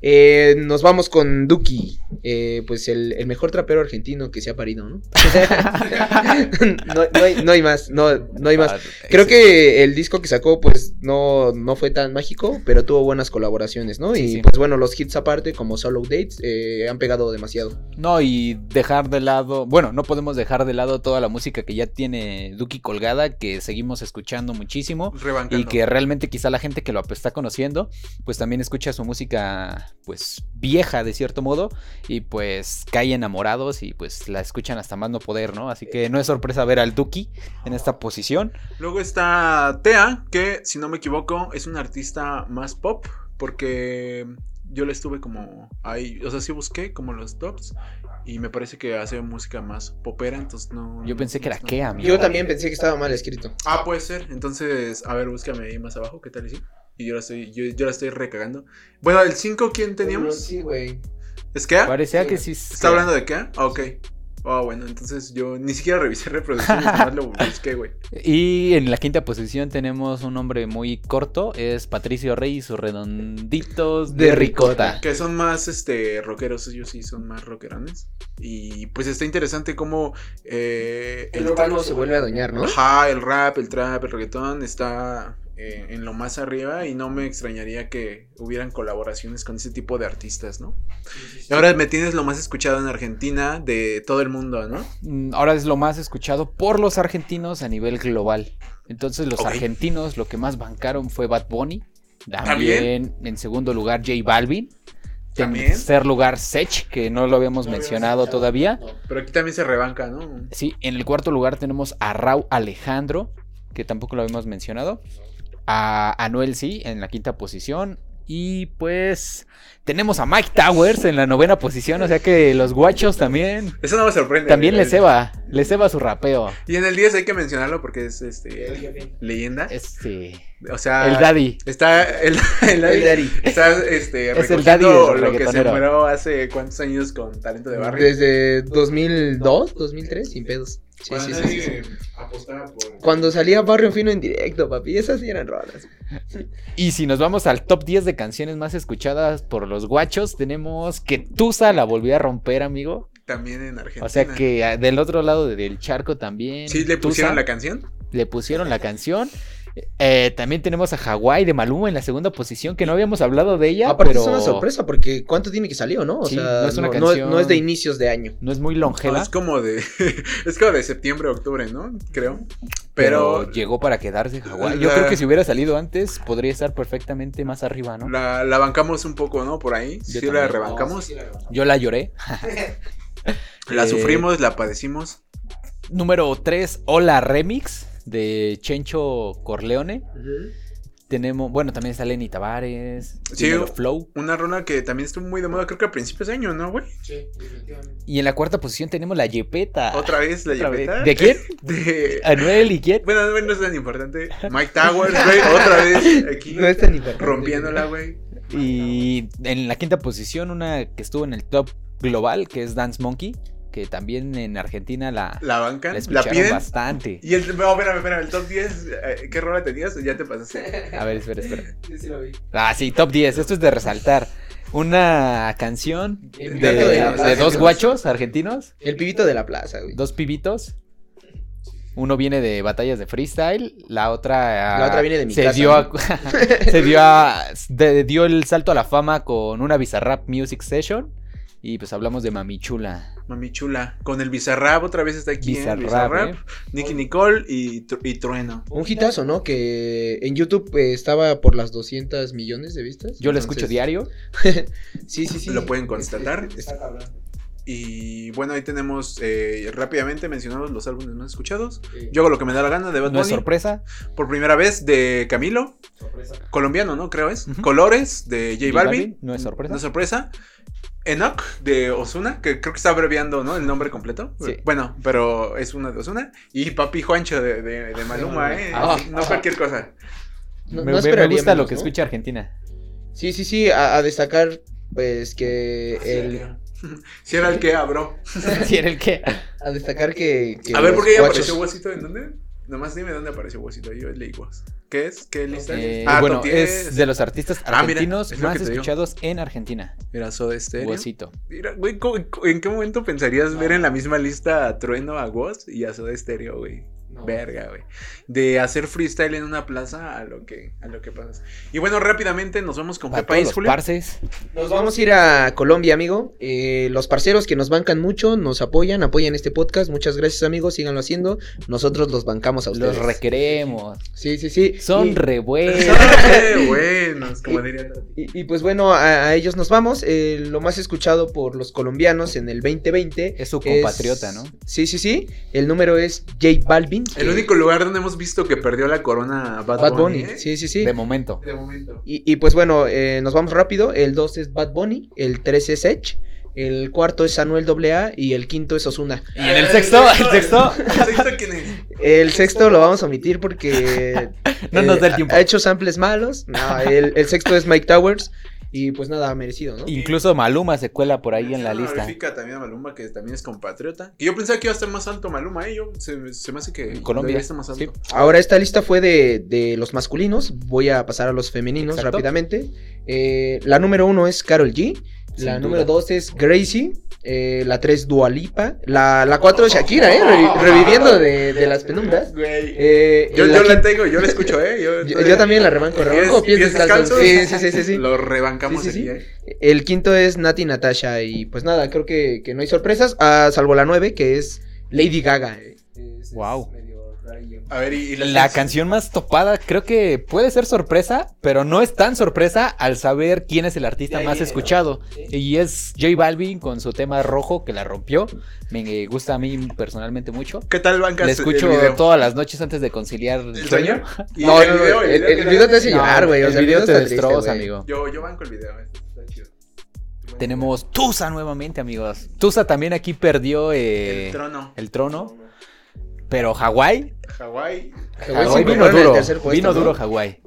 Eh, nos vamos con Duki, eh, pues el, el mejor trapero argentino que se ha parido, ¿no? no, no hay, no hay más, no, no hay más. Ah, Creo que el disco que sacó, pues, no, no fue tan mágico, pero tuvo buenas colaboraciones, ¿no? Sí, y sí. pues bueno, los hits aparte, como Solo Dates, eh, han pegado demasiado. No, y dejar de lado. Bueno, no podemos dejar de lado toda la música que ya tiene Duki colgada, que seguimos escuchando muchísimo. Y que realmente quizá la gente que lo está conociendo, pues también escucha su música, pues vieja de cierto modo, y pues cae enamorados y pues la escuchan hasta más no poder, ¿no? Así que no es sorpresa ver al Duki en esta posición. Luego está Tea, que si no me equivoco es un artista más pop, porque yo le estuve como ahí, o sea, sí busqué como los tops y me parece que hace música más popera, entonces no... Yo no- pensé que era Kea, amigo. Yo también pensé que estaba mal escrito. Ah, puede ser, entonces, a ver, búscame ahí más abajo, ¿qué tal y sí? Y yo la estoy, yo, yo la estoy recagando. Bueno, el 5, ¿quién teníamos? Sí, güey. ¿Es Kea? Parecía Sí. que sí. ¿Está hablando de Kea? Ah, ok. Ah, bueno, entonces yo ni siquiera revisé reproducciones, nomás lo busqué, güey. Y en la quinta posición tenemos un nombre muy corto, es Patricio Rey y sus redonditos de, De ricota. ricota. Que son más, este, rockeros, ellos sí son más rockerones. Y pues está interesante cómo... eh, El urbano se vuelve a doñar, ¿no? Ajá, el rap, el trap, el reggaetón está eh, en lo más arriba y no me extrañaría que hubieran colaboraciones con ese tipo de artistas, ¿no? Y ahora me tienes lo más escuchado en Argentina de todo el mundo, ¿no? Mm, Ahora es lo más escuchado por los argentinos a nivel global. Entonces los argentinos lo que más bancaron fue Bad Bunny. ¿También? También en segundo lugar J Balvin. En tercer lugar Sech, que no lo habíamos mencionado todavía. Pero aquí también se rebanca, ¿no? Sí, en el cuarto lugar tenemos a Raúl Alejandro, que tampoco lo habíamos mencionado. A Anuel sí, en la quinta posición. Y pues tenemos a Mike Towers en la novena posición, o sea que los guachos también. Eso no me sorprende. También güey. le ceba, le ceba su rapeo. Y en el 10 hay que mencionarlo porque es este leyenda. Este, O sea, el daddy. Está el, el daddy. El daddy. Está este, Es el daddy lo que se murió hace cuántos años con talento de barrio. Desde 2002, 2003, sin pedos. Sí, sí, sí, sí, por. Cuando salía Barrio Fino en directo, papi, esas sí eran rolas. Y si nos vamos al top 10 de canciones más escuchadas por los guachos, tenemos que Tusa la volvió a romper, amigo. También en Argentina. O sea que ah, del otro lado del charco también. Sí, le pusieron Tusa, la canción. le pusieron la canción Eh, también tenemos a Hawái de Maluma en la segunda posición, que no habíamos hablado de ella, Aparte pero es una sorpresa porque ¿cuánto tiene que salió, no? O Sí, sea, no es una no, no canción- no es de inicios de año. no es muy No, longeva, es como de. es como de septiembre, octubre, ¿no? Creo. pero, Pero. llegó para quedarse Hawái. Yo La- creo que si hubiera salido antes, podría estar perfectamente más arriba, ¿no? La, la bancamos un poco, ¿no? Por ahí. Yo Sí, la rebancamos. Yo la lloré. La Eh, sufrimos, la padecimos. Número 3, Hola Remix de Chencho Corleone. Tenemos, bueno, también está Lenny Tavares, Sí, Flow. Una rola que también estuvo muy de moda, creo que a principios de año, ¿no, güey? Y en la cuarta posición tenemos la Yepeta. Otra vez la Otra vez. ¿De quién? De. Anuel y quién? Bueno, no, no es tan importante. Mike Towers, güey. Otra vez aquí. No es tan importante. rompiéndola, güey. Y en la quinta posición, una que estuvo en el top global, que es Dance Monkey, que también en Argentina la, La banca. la piden. bastante. Y el. No, espérame, espérame. El top 10. eh, ¿Qué rola tenías? Ya te pasaste. A ver, espera, espera. Ah, sí, top 10. Esto es de resaltar. Una canción de, dos guachos argentinos, El pibito de la plaza, güey. dos pibitos. Uno viene de batallas de freestyle, la otra, La otra viene de mi se casa, dio ¿no? a- se dio a- de- dio el salto a la fama con una Bizarrap Music Session y pues hablamos de Mami Chula. Mami chula. Con el Bizarrap otra vez está aquí. Bizarrap, Bizarrap. Bizarrap eh. Nicky Nicole y, y Trueno. Un hitazo, ¿no? Que en YouTube eh, estaba por las 200 millones de vistas. Yo lo escucho diario. Sí, sí, sí. Lo pueden constatar. Está cabrón. Y bueno, ahí tenemos eh, rápidamente mencionamos los álbumes más escuchados. Yo hago lo que me da la gana de Bad No es sorpresa. Por primera vez de Camilo. Colombiano, ¿no? Creo es. Colores de J Balvin. No es sorpresa. No es sorpresa. Enoch de Osuna, que creo que está abreviando, ¿no? El nombre completo. Sí. Bueno, pero es una de Osuna. Y Papi Juancho de, de, de Maluma, ¿eh? Ah. no cualquier cosa. No, me, no me- me esperaría gusta lo que ¿no? escucha Argentina. Sí, sí, sí. A, a destacar, pues que el. Si era el que abro. Si era el que. A destacar que. que A ver, ¿por qué apareció Huesito? ¿En dónde? Nomás dime dónde apareció Huesito. Yo leí Guas. ¿Qué es? ¿Qué lista Eh, es? Ah, bueno, top 10. es de los artistas Ah, mira, argentinos es más digo. escuchados en Argentina. Mira, Soda Stereo. Huesito. Mira, güey, ¿cómo- cómo- ¿en qué momento pensarías ver en la misma lista a Trueno, a Woz y a Soda Stereo, güey? Verga, güey. De hacer freestyle en una plaza a lo que, a lo que pasas. Y bueno, rápidamente nos vamos con qué país, los Julio. parces. Nos vamos a ir a Colombia, amigo. Eh, los parceros que nos bancan mucho, nos apoyan, apoyan este podcast. Muchas gracias, amigos. Síganlo haciendo. Nosotros los bancamos a ustedes. Los requeremos. Sí, sí, sí. Son Y- re buenos. Qué buenos, como diría. Y, y pues bueno, a, a ellos nos vamos. Eh, lo más escuchado por los colombianos en el 2020. Es su compatriota, ¿no? Sí, sí, sí. El número es J Balvin. El único lugar donde hemos visto que perdió la corona Bad, Bad Bunny. Bunny. ¿eh? Sí, sí, sí. De momento. De momento. Y, y pues bueno, eh, nos vamos rápido. El 2 es Bad Bunny. El 3 es Edge. El cuarto es Anuel AA. Y el quinto es Osuna. Y en el sexto, el sexto. ¿El sexto quién es? El sexto lo vamos a omitir porque. No nos da el tiempo. Ha hecho samples malos. No, el, el sexto es Mike Towers. Y pues nada, merecido, ¿no? Incluso Maluma se cuela por ahí en la lista. también a Maluma, que también es compatriota. Y yo pensaba que iba a estar más alto Maluma, ¿eh? Yo, se, se me hace que En Colombia, estar más alto. sí. Ahora esta lista fue de, de los masculinos. Voy a pasar a los femeninos Exacto. rápidamente. Eh, la número uno es Carol G. Sin La duda. número dos es Gracie. Eh, la tres Dualipa. La, la Shakira, ¿eh? Revi- reviviendo de, de las penumbras. Güey. Eh, Yo, la yo la tengo, yo la escucho, ¿eh? Yo, yo- yo también la rebanco. Rebanco pies, descalzos. Sí, sí, sí, sí, sí. Lo rebancamos Sí, sí, sí. aquí, ¿eh? El quinto es Nati Natasha. Y pues nada, creo que, que no hay sorpresas. ah, salvo la nueve, que es Lady Gaga. eh. Es- es Guau. medio. A ver, y, y La canción más topada creo que puede ser sorpresa, pero no es tan sorpresa al saber quién es el artista más viene, escuchado. Sí. Y es J Balvin con su tema rojo que la rompió. Me gusta a mí personalmente mucho. ¿Qué tal bancas La escucho el video? todas las noches antes de conciliar el ¿El sueño. Y No, el video, el, el el video, te hace llorar, güey. El video te destroza, amigo. Yo, yo banco el video, eh, está chido. Tenemos Tusa nuevamente, amigos. Tusa también aquí perdió eh, el trono. el trono. Pero Hawái, Hawái. Hawái vino duro. tercer puesto, vino ¿no? duro Hawái.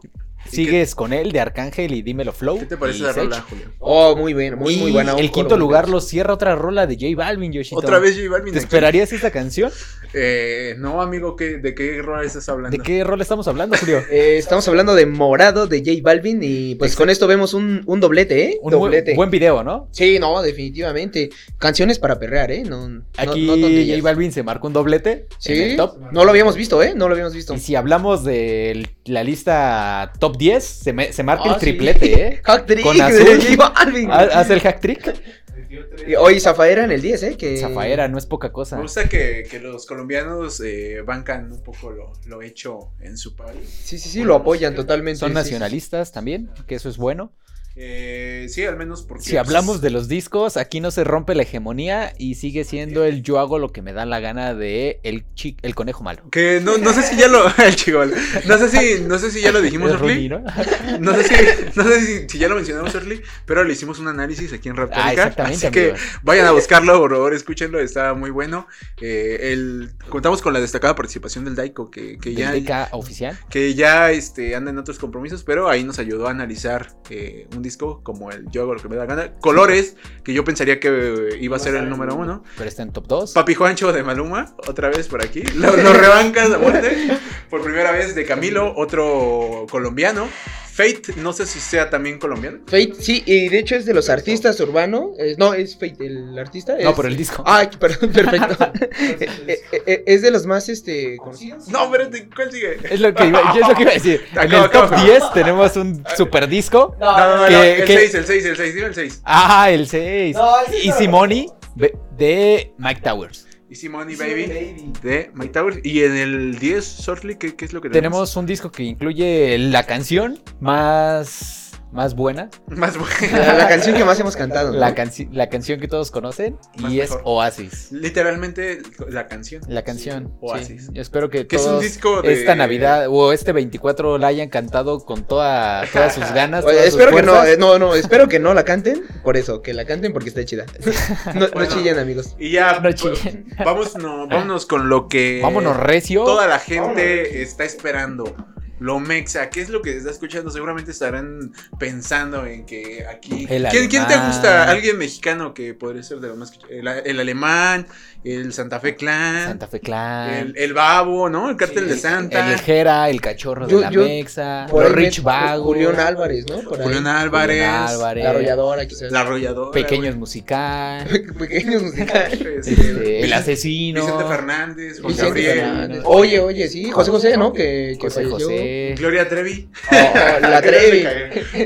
Sigues con él de Arcángel y Dímelo Flow. ¿Qué te parece la Sech. rola, Julio? Oh, muy bien, muy, y muy buena. el quinto lugar lo cierra otra rola de J Balvin, Yoshito. Otra vez J Balvin. ¿Te aquí. esperarías esta canción? Eh, no, amigo, ¿qué, ¿de qué rola estás hablando? ¿De qué rola estamos hablando, Julio? Eh, estamos hablando de Morado de J Balvin y pues con esto vemos un, un doblete, ¿eh? Un bu- doblete. buen video, ¿no? Sí, no, definitivamente. Canciones para perrear, ¿eh? No, no- Aquí no tonterías. J Balvin se marcó un doblete Sí, en el top. no lo habíamos visto, ¿eh? No lo habíamos visto. Y si hablamos de la lista top 10, se, me- se marca Ah, el sí. triplete, ¿eh? Hack trick Con azul. Hace el hack trick. Y Hoy Zafaera en el 10, ¿eh? Que... Zafaera, no es poca cosa. Me gusta que, que los colombianos eh, bancan un poco lo, lo hecho en su país. Sí, sí, sí, lo apoyan totalmente. Son sí, nacionalistas también, que eso es bueno. Eh, sí, al menos porque. Si hablamos de los discos, aquí no se rompe la hegemonía y sigue siendo el yo hago lo que me da la gana de el, chi- el conejo malo. Que no, no sé si ya lo. el chico, no sé si, no sé si ya lo dijimos, Orly. ¿no? No sé si, no sé si, si ya lo mencionamos, Orly, pero le hicimos un análisis aquí en Ah, Raptórica. exactamente, así que vayan a buscarlo, por favor, escúchenlo, está muy bueno. Eh, el, contamos con la destacada participación del Daiko, que, que ya, DK oficial. que ya este, anda en otros compromisos, pero ahí nos ayudó a analizar eh, un disco como el Yo hago lo que me da la gana. Colores, que yo pensaría que iba a ser el número uno. Pero está en top 2. Papi Juancho de Maluma, otra vez por aquí. Lo, lo rebancas a muerte. Por primera vez de Camilo, otro colombiano. Fate, no sé si sea también colombiano. Fate, sí, y de hecho es de los artistas urbanos. eh, no, es Fate, el artista. No, es- por el disco. Ah, perdón, perfecto. Eh, eh, eh, es de los más este conocidos. No, espérate, ¿cuál sigue? Es lo que iba, yo es lo que iba a decir. En el top acaba. 10 tenemos un super disco. No, no, no, Que- no, el que- 6, el 6, el 6, dime el 6. Ah, el 6. No, no. Money de- de Mike Towers. Easy Money Baby de Mike Towers. Y en el 10, Shortly, ¿qué, qué es lo que tenemos? Tenemos un disco que incluye la canción más, más buena. Más La, bueno. la canción que más hemos cantado. ¿no? La, canci- la canción que todos conocen. Más Y es. Oasis. Literalmente la canción. La canción. Oasis. sí. Yo espero que Que es un disco de. esta Navidad o este 24 la hayan cantado con toda, todas sus ganas. Oye, todas sus espero que no, eh, no, no, espero que no la canten. Por eso, que la canten porque está chida. No, no Bueno. chillen, amigos. Y ya, No pues, chillen. vamos, no, vámonos con lo que. Vámonos recio. Toda la gente está esperando. Lo mexa, ¿qué es lo que está escuchando? Seguramente estarán pensando en que aquí. ¿Quién, quién te gusta? ¿Alguien mexicano que podría ser de los más. El, el alemán, el Santa Fe Clan, Santa Fe Clan. el, el Babo, ¿no? El cártel de Santa. El Jera, el cachorro Yo- de la yo- Mexa, Por los ahí Rich Vagos, Julián Álvarez, ¿no? Por ahí. Julián Álvarez. Julián Álvarez, La arrolladora, quizás. La arrolladora. Pequeños Musical, Pequeños musicales. este, Este, El Asesino, Vicente Fernández, Juan Vicente Gabriel, Fernández. Oye, oye, sí, José José, ¿no? Que, que José falleció. José, Gloria Trevi. Oh, la Trevi.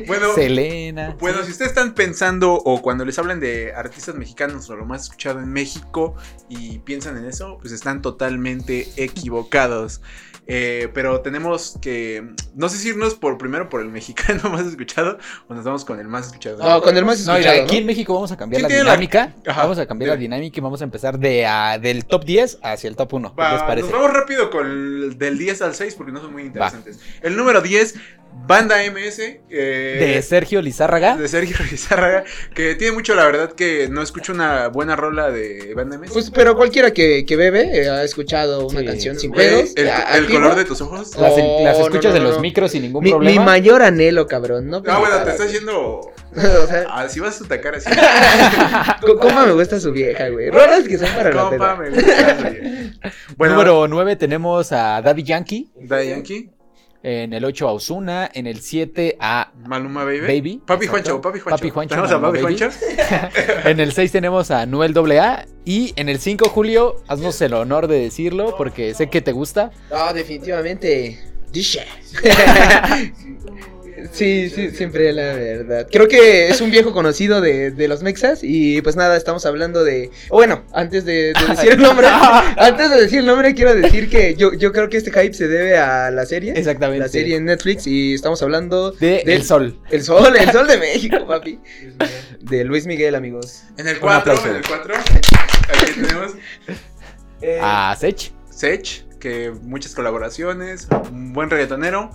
Bueno, Selena. Bueno, si ustedes están pensando o cuando les hablan de artistas mexicanos o lo más escuchado en México y piensan en eso, pues están totalmente equivocados. Eh, pero tenemos que, no sé si irnos por primero por el mexicano más escuchado o nos vamos con el más escuchado. No, con el más No, mira, escuchado, aquí ¿no? en México vamos a cambiar la ¿Quién tiene la- dinámica. Ajá, Vamos a cambiar la dinámica y vamos a empezar de ah, del top 10 hacia el top 1. ¿Qué Va, les parece? Nos vamos rápido con el del 10 al 6 porque no son muy interesantes. El número 10, Banda MS. eh, De Sergio Lizárraga. de Sergio Lizárraga, que tiene mucho, la verdad, que no escucho una buena rola de Banda MS. Pues, pero cualquiera que, que bebe eh, ha escuchado una Sí. canción sin Güey, pedos. el, eh, color de tus ojos. Las, Oh, las no, escuchas no, de no, los no. micros sin ningún Mi, mi problema. mayor anhelo, cabrón. No, Ah, bueno, te está estás yendo. o sea, si vas a atacar así. co- compa me gusta su vieja, güey. Rolas que son para la Compa, me gusta. oye. Bueno, Número 9 tenemos a Daddy Yankee. Daddy Yankee, En el 8 a Osuna. En el 7 a Maluma Baby. Baby. Papi Exacto. Juancho, Papi Juancho. Papi Juancho, Tenemos a Papi Baby. Juancho. En el 6 tenemos a Noel AA. Y en el 5, Julio, haznos el honor de decirlo porque sé que te gusta. No, definitivamente. Dice. Sí, sí, siempre la verdad. Creo que es un viejo conocido de, de los mexas y pues nada, estamos hablando de... Bueno, antes de, de decir el nombre, antes de decir el nombre quiero decir que yo, yo creo que este hype se debe a la serie. Exactamente. La serie en Netflix y estamos hablando De del El Sol. El Sol, el Sol de México, papi. De Luis Miguel, amigos. En el Un 4, aplauso. en el 4. Aquí tenemos A Sech. Sech, que muchas colaboraciones, un buen reggaetonero.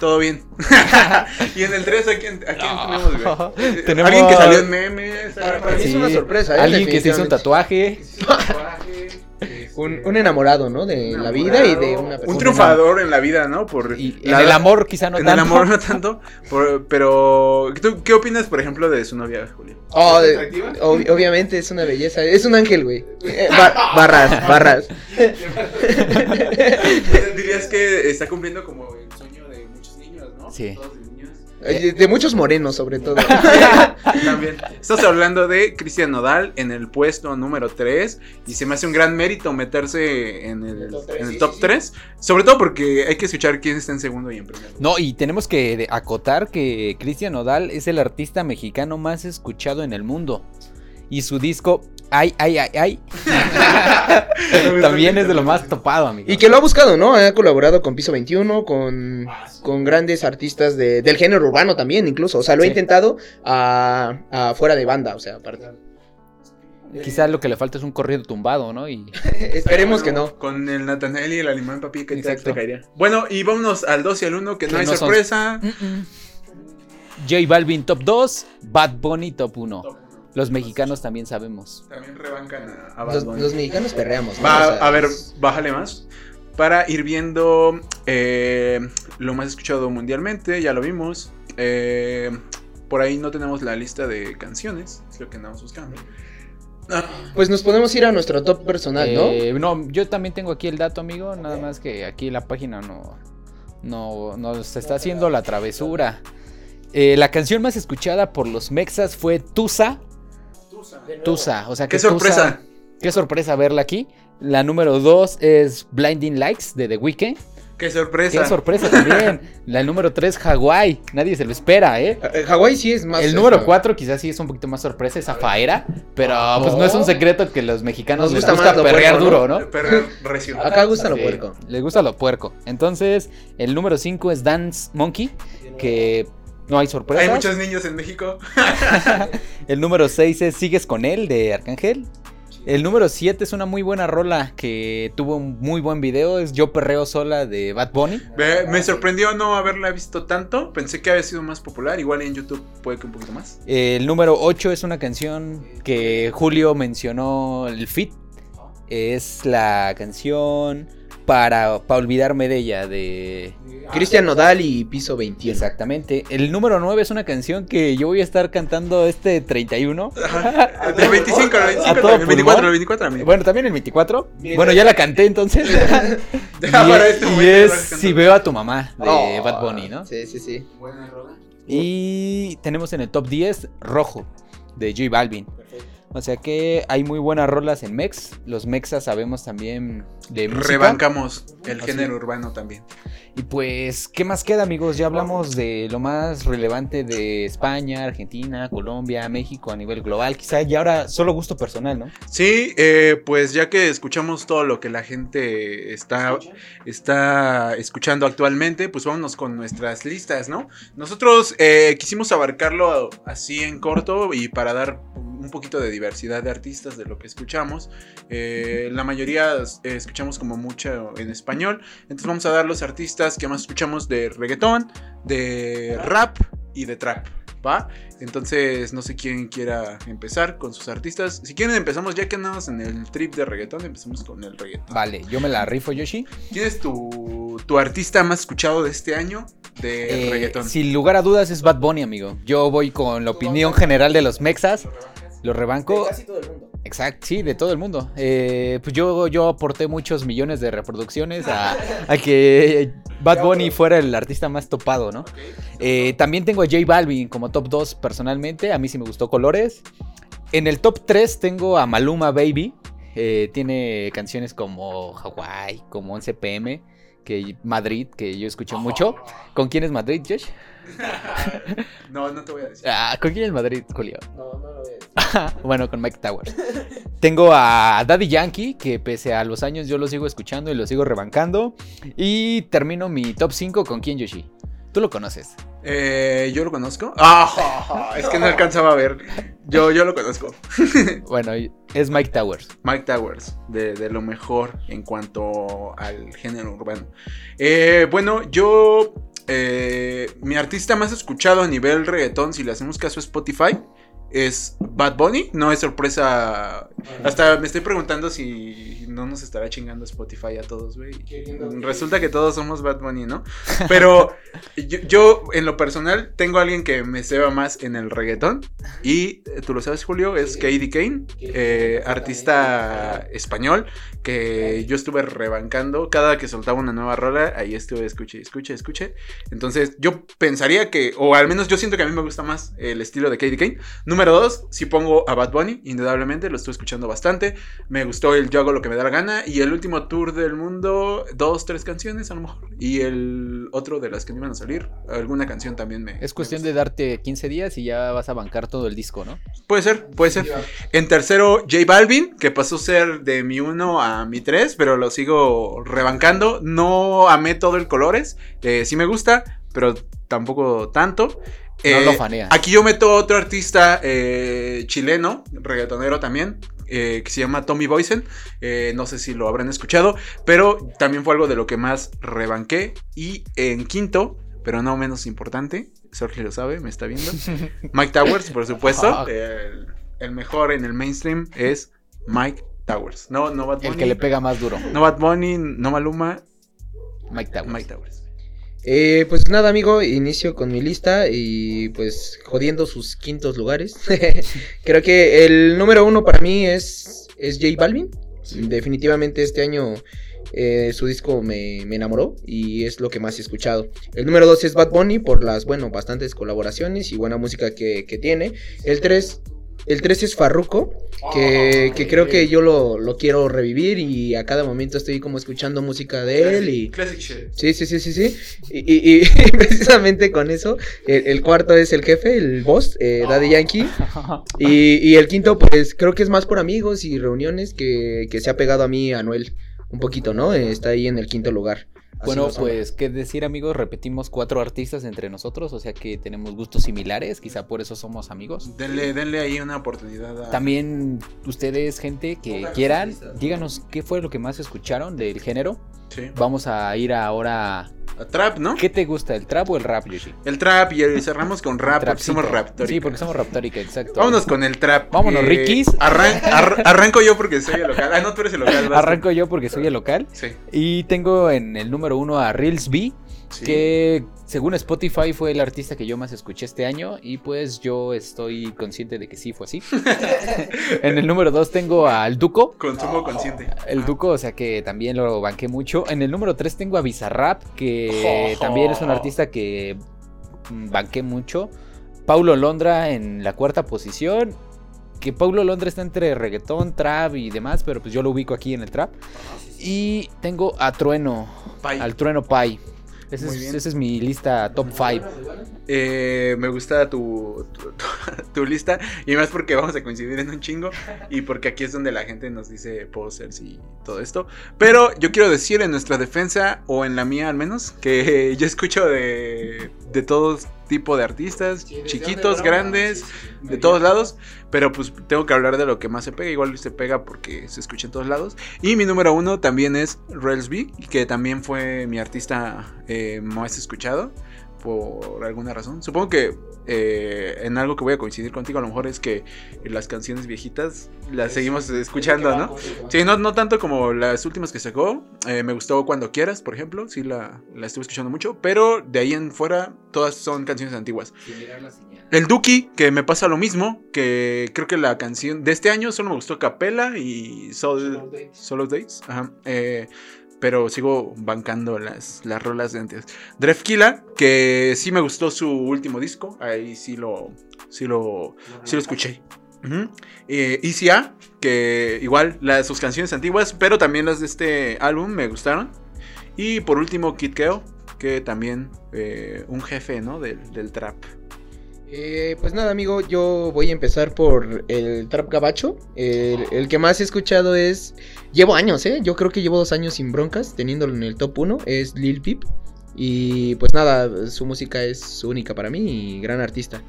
Todo bien. y en el 3, ¿a quién, a quién No. tenemos, güey? Tenemos- Alguien que salió en memes. Para- para mí es una sorpresa, ¿eh? Alguien que se hizo un tatuaje. tatuaje, este, Un, un enamorado, ¿no? De la vida y de una Un persona. triunfador en la vida, ¿no? Por Y la- en el amor quizá no en tanto. el amor no tanto. por- pero, ¿tú qué opinas, por ejemplo, de su novia, Julio? Oh, ¿Es de- ob- obviamente es una belleza. Es un ángel, güey. Eh, bar- barras, barras. Dirías que está cumpliendo como ¿no? Sí. Todos de niños. Eh, De muchos morenos, sobre todo. También. Estamos hablando de Cristian Nodal en el puesto número 3. Y se me hace un gran mérito meterse en el, El top tres, en el sí, top sí, sí. 3. Sobre todo porque hay que escuchar quién está en segundo y en primero. No, y tenemos que acotar que Cristian Nodal es el artista mexicano más escuchado en el mundo. Y su disco, ay, ay, ay, ay, también es de lo más topado, amigo. Y que lo ha buscado, ¿no? Ha colaborado con Piso 21, con, con grandes artistas de- del género urbano también, incluso. O sea, lo ha Sí. intentado a, a fuera de banda, o sea, aparte. Quizás lo que le falta es un corrido tumbado, ¿no? Y Esperemos que no. Con el Nathanael y el alemán papi que te, Exacto. te caería. Bueno, y vámonos al 2 y al 1, que no Que hay no son- sorpresa. J Balvin top 2, Bad Bunny top 1. Los mexicanos también sabemos. También rebancan a, a Bad Los, Bunny. los mexicanos perreamos. ¿no? Va, O sea, a ver, es- bájale más. Para ir viendo eh, lo más escuchado mundialmente, ya lo vimos. Eh, por ahí no tenemos la lista de canciones, es lo que andamos buscando. Ah, Pues nos podemos ir a nuestro top personal, ¿no? Eh, no, yo también tengo aquí el dato, amigo. Nada más que aquí la página no, no nos está haciendo la travesura. Eh, la canción más escuchada por los mexas fue Tusa. Tusa, o sea que ¡Qué sorpresa! Tusa- qué sorpresa verla aquí. La número 2 es Blinding Lights de The Weeknd. ¡Qué sorpresa! Qué sorpresa también. La número 3, Hawái. Nadie se lo espera, ¿eh? Eh, Hawái sí es más. El número este, 4 quizás sí es un poquito más sorpresa, esa faera. Pero pues no es un secreto que los mexicanos Nos les gusta gusta, perrear duro, ¿no? Perro recio. Acá gusta lo Sí, puerco. Les gusta lo puerco. Entonces, el número 5 es Dance Monkey, que no hay sorpresa. Hay muchos niños en México. El número 6 es Sigues con él, de Arcángel. El número 7 es una muy buena rola que tuvo un muy buen video. Es Yo Perreo Sola de Bad Bunny. Me sorprendió no haberla visto tanto. Pensé que había sido más popular. Igual en YouTube puede que un poquito más. El número 8 es una canción que Julio mencionó el fit. Es la canción para, para olvidarme de ella, de... Cristian Nodal y Piso 21. Exactamente. El número 9 es una canción que yo voy a estar cantando este 31. Ajá. Del 25 al A 25, todo del 24 pulmón. al 24 amigo. Bueno, también el 24. Bueno, ya la canté entonces. Deja y para es, este y es Si veo a tu mamá de Oh, Bad Bunny, ¿no? Sí, sí, sí. Buena rola. Y tenemos en el top 10 Rojo de J Balvin. O sea que hay muy buenas rolas en Mex. Los Mexas sabemos también de música. Rebancamos el Así. género urbano también. Y pues, ¿qué más queda, amigos? Ya hablamos de lo más relevante de España, Argentina, Colombia, México a nivel global. Quizá y ahora solo gusto personal, ¿no? Sí, eh, pues ya que escuchamos todo lo que la gente está, está escuchando actualmente, pues vámonos con nuestras listas, ¿no? Nosotros eh, quisimos abarcarlo así en corto y para dar un poquito de diversidad de artistas de lo que escuchamos. Eh, la mayoría escuchamos como mucho en español, entonces vamos a dar los artistas que más escuchamos de reggaetón, de rap y de trap. ¿Va? Entonces, no sé quién quiera empezar con sus artistas. Si quieren, empezamos ya que andamos en el trip de reggaetón. Empezamos con el reggaetón. Vale, yo me la rifo, Yoshi. ¿Quién es tu, tu artista más escuchado de este año de Eh, reggaetón? sin lugar a dudas es Bad Bunny, amigo. Yo voy con la opinión general de los Mexas. Lo rebanco. todo el mundo. Exacto, sí, de todo el mundo. Eh, pues yo, yo aporté muchos millones de reproducciones a, a que Bad Bunny fuera el artista más topado, ¿no? Eh, también tengo a J Balvin como top 2 personalmente. A mí sí me gustó Colores. En el top 3 tengo a Maluma Baby. Eh, tiene canciones como Hawaii, como 11 pm, que Madrid, que yo escucho mucho. ¿Con quién es Madrid, Josh? No, no te voy a decir. Ah, ¿Con quién es Madrid, Julio? No, no lo ves. bueno, con Mike Towers. Tengo a Daddy Yankee, que pese a los años yo lo sigo escuchando y lo sigo rebancando. Y termino mi top 5 con Ken Yoshi. Tú lo conoces. Eh, ¿Yo lo conozco? Ah, es que no alcanzaba a ver. Yo, yo lo conozco. Bueno, es Mike Towers. Mike Towers, de, de lo mejor en cuanto al género urbano. Eh, bueno, yo. Eh, mi artista más escuchado a nivel reggaetón, si le hacemos caso a Spotify, es Bad Bunny. No es sorpresa. Hasta me estoy preguntando si no nos estará chingando Spotify a todos, güey. Resulta que todos somos Bad Bunny, ¿no? Pero yo, yo, en lo personal, tengo a alguien que me ceba más en el reggaetón. Y eh, tú lo sabes, Julio, es Katie Kane, eh, artista español, que yo estuve rebancando. Cada que soltaba una nueva rola, ahí estuve, escuche, escuche, escuche. Entonces, yo pensaría que, o al menos yo siento que a mí me gusta más el estilo de Katie Kane. Número dos, si pongo a Bad Bunny, indudablemente, lo estoy escuchando bastante. Me gustó el Yo hago lo que me da la gana. Y el último tour del mundo, dos, tres canciones a lo mejor. Y el otro de las que me iban a salir, alguna canción también me. Es cuestión me de darte 15 días y ya vas a bancar todo el disco, ¿no? Puede ser, puede ser. En tercero, J Balvin, que pasó a ser de mi 1 a mi 3, pero lo sigo rebancando. No amé todo el colores. Eh, sí me gusta, pero tampoco tanto. No Eh, lo. Aquí yo meto otro artista eh, chileno, reggaetonero también, eh, que se llama Tommy Boysen. Eh, no sé si lo habrán escuchado, pero también fue algo de lo que más rebanqué. Y en quinto, pero no menos importante, Sergio lo sabe, me está viendo. Mike Towers, por supuesto. Ah. el, el mejor en el mainstream es Mike Towers. No, no Bad Bunny. El que le pega más duro. No Bad Bunny, no Maluma, Mike Towers. Mike Towers. Eh, pues nada, amigo, inicio con mi lista y pues jodiendo sus quintos lugares. Creo que el número uno para mí es, es J Balvin. Definitivamente este año eh, su disco me, me enamoró y es lo que más he escuchado. El número dos es Bad Bunny por las, bueno, bastantes colaboraciones y buena música que, que tiene. El tres, el tres es Farruko, que, que creo que yo lo, lo quiero revivir y a cada momento estoy como escuchando música de él y... Classic shit. Sí, sí, sí, sí, sí. Y, y- y precisamente con eso, el, el cuarto es el jefe, el boss, eh, Daddy Yankee. Y, y el quinto, pues creo que es más por amigos y reuniones que, que se ha pegado a mí, Anuel, un poquito, ¿no? Está ahí en el quinto lugar. Así Bueno, pues, ¿qué decir, amigos? Repetimos cuatro artistas entre nosotros, o sea que tenemos gustos similares, quizá por eso somos amigos. Denle, denle ahí una oportunidad a... También ustedes, gente que quieran, díganos qué fue lo que más escucharon del género. Sí. Vamos a ir ahora. A trap, ¿no? ¿Qué te gusta, el trap o el rap, Yoshi? El trap y cerramos con rap porque somos raptórica. Sí, porque somos raptórica, exacto. Vámonos con el trap. Vámonos, Rikis. arran- ar- arranco yo porque soy el local. Ah, no, tú eres el local. Arranco yo porque soy el local. Sí. Y tengo en el número uno a Reels B, sí. que según Spotify fue el artista que yo más escuché este año. Y pues yo estoy consciente de que sí fue así. en el número dos tengo al Duco. Consumo consciente. El Duco, o sea que también lo banqué mucho. En el número 3 tengo a Bizarrap, que también es un artista que banqué mucho. Paulo Londra en la cuarta posición. Que Paulo Londra está entre reggaetón, trap y demás, pero pues yo lo ubico aquí en el trap. Y tengo a Trueno, Pai. al Trueno Pai. Esa es, bien. esa es mi lista top 5. Eh, me gusta tu, tu, tu- tu lista y más porque vamos a coincidir en un chingo y porque aquí es donde la gente nos dice posers y todo esto. Pero yo quiero decir en nuestra defensa, o en la mía al menos, que yo escucho de, de todo tipo de artistas, chiquitos, grandes, de todos lados, pero pues tengo que hablar de lo que más se pega, igual se pega porque se escucha en todos lados. Y mi número uno también es Rels B, que también fue mi artista eh, más escuchado por alguna razón. Supongo que eh, en algo que voy a coincidir contigo a lo mejor es que las canciones viejitas las seguimos escuchando, ¿no? Sí, no, no tanto como las últimas que sacó. Eh, me gustó Cuando Quieras, por ejemplo. Sí, la, la estuve escuchando mucho. Pero de ahí en fuera, todas son canciones antiguas. El Duki, que me pasa lo mismo. Que creo que la canción de este año solo me gustó Capela y Sol, Solo Days. Ajá. Eh, pero sigo bancando las, las rolas de antes. Drefkila, que sí me gustó su último disco. Ahí sí lo, sí lo, sí lo escuché. Ujú. Eh, Easy A, que igual las, sus canciones antiguas, pero también las de este álbum me gustaron. Y por último, Kid Keo, que también eh, un jefe, ¿no? Del, del trap. Eh, pues nada, amigo, yo voy a empezar por el trap gabacho. El, que más he escuchado es. Llevo años, ¿eh? Yo creo que llevo dos años sin broncas, teniéndolo en el top 1. Es Lil Peep. Y pues nada, su música es única para mí y gran artista.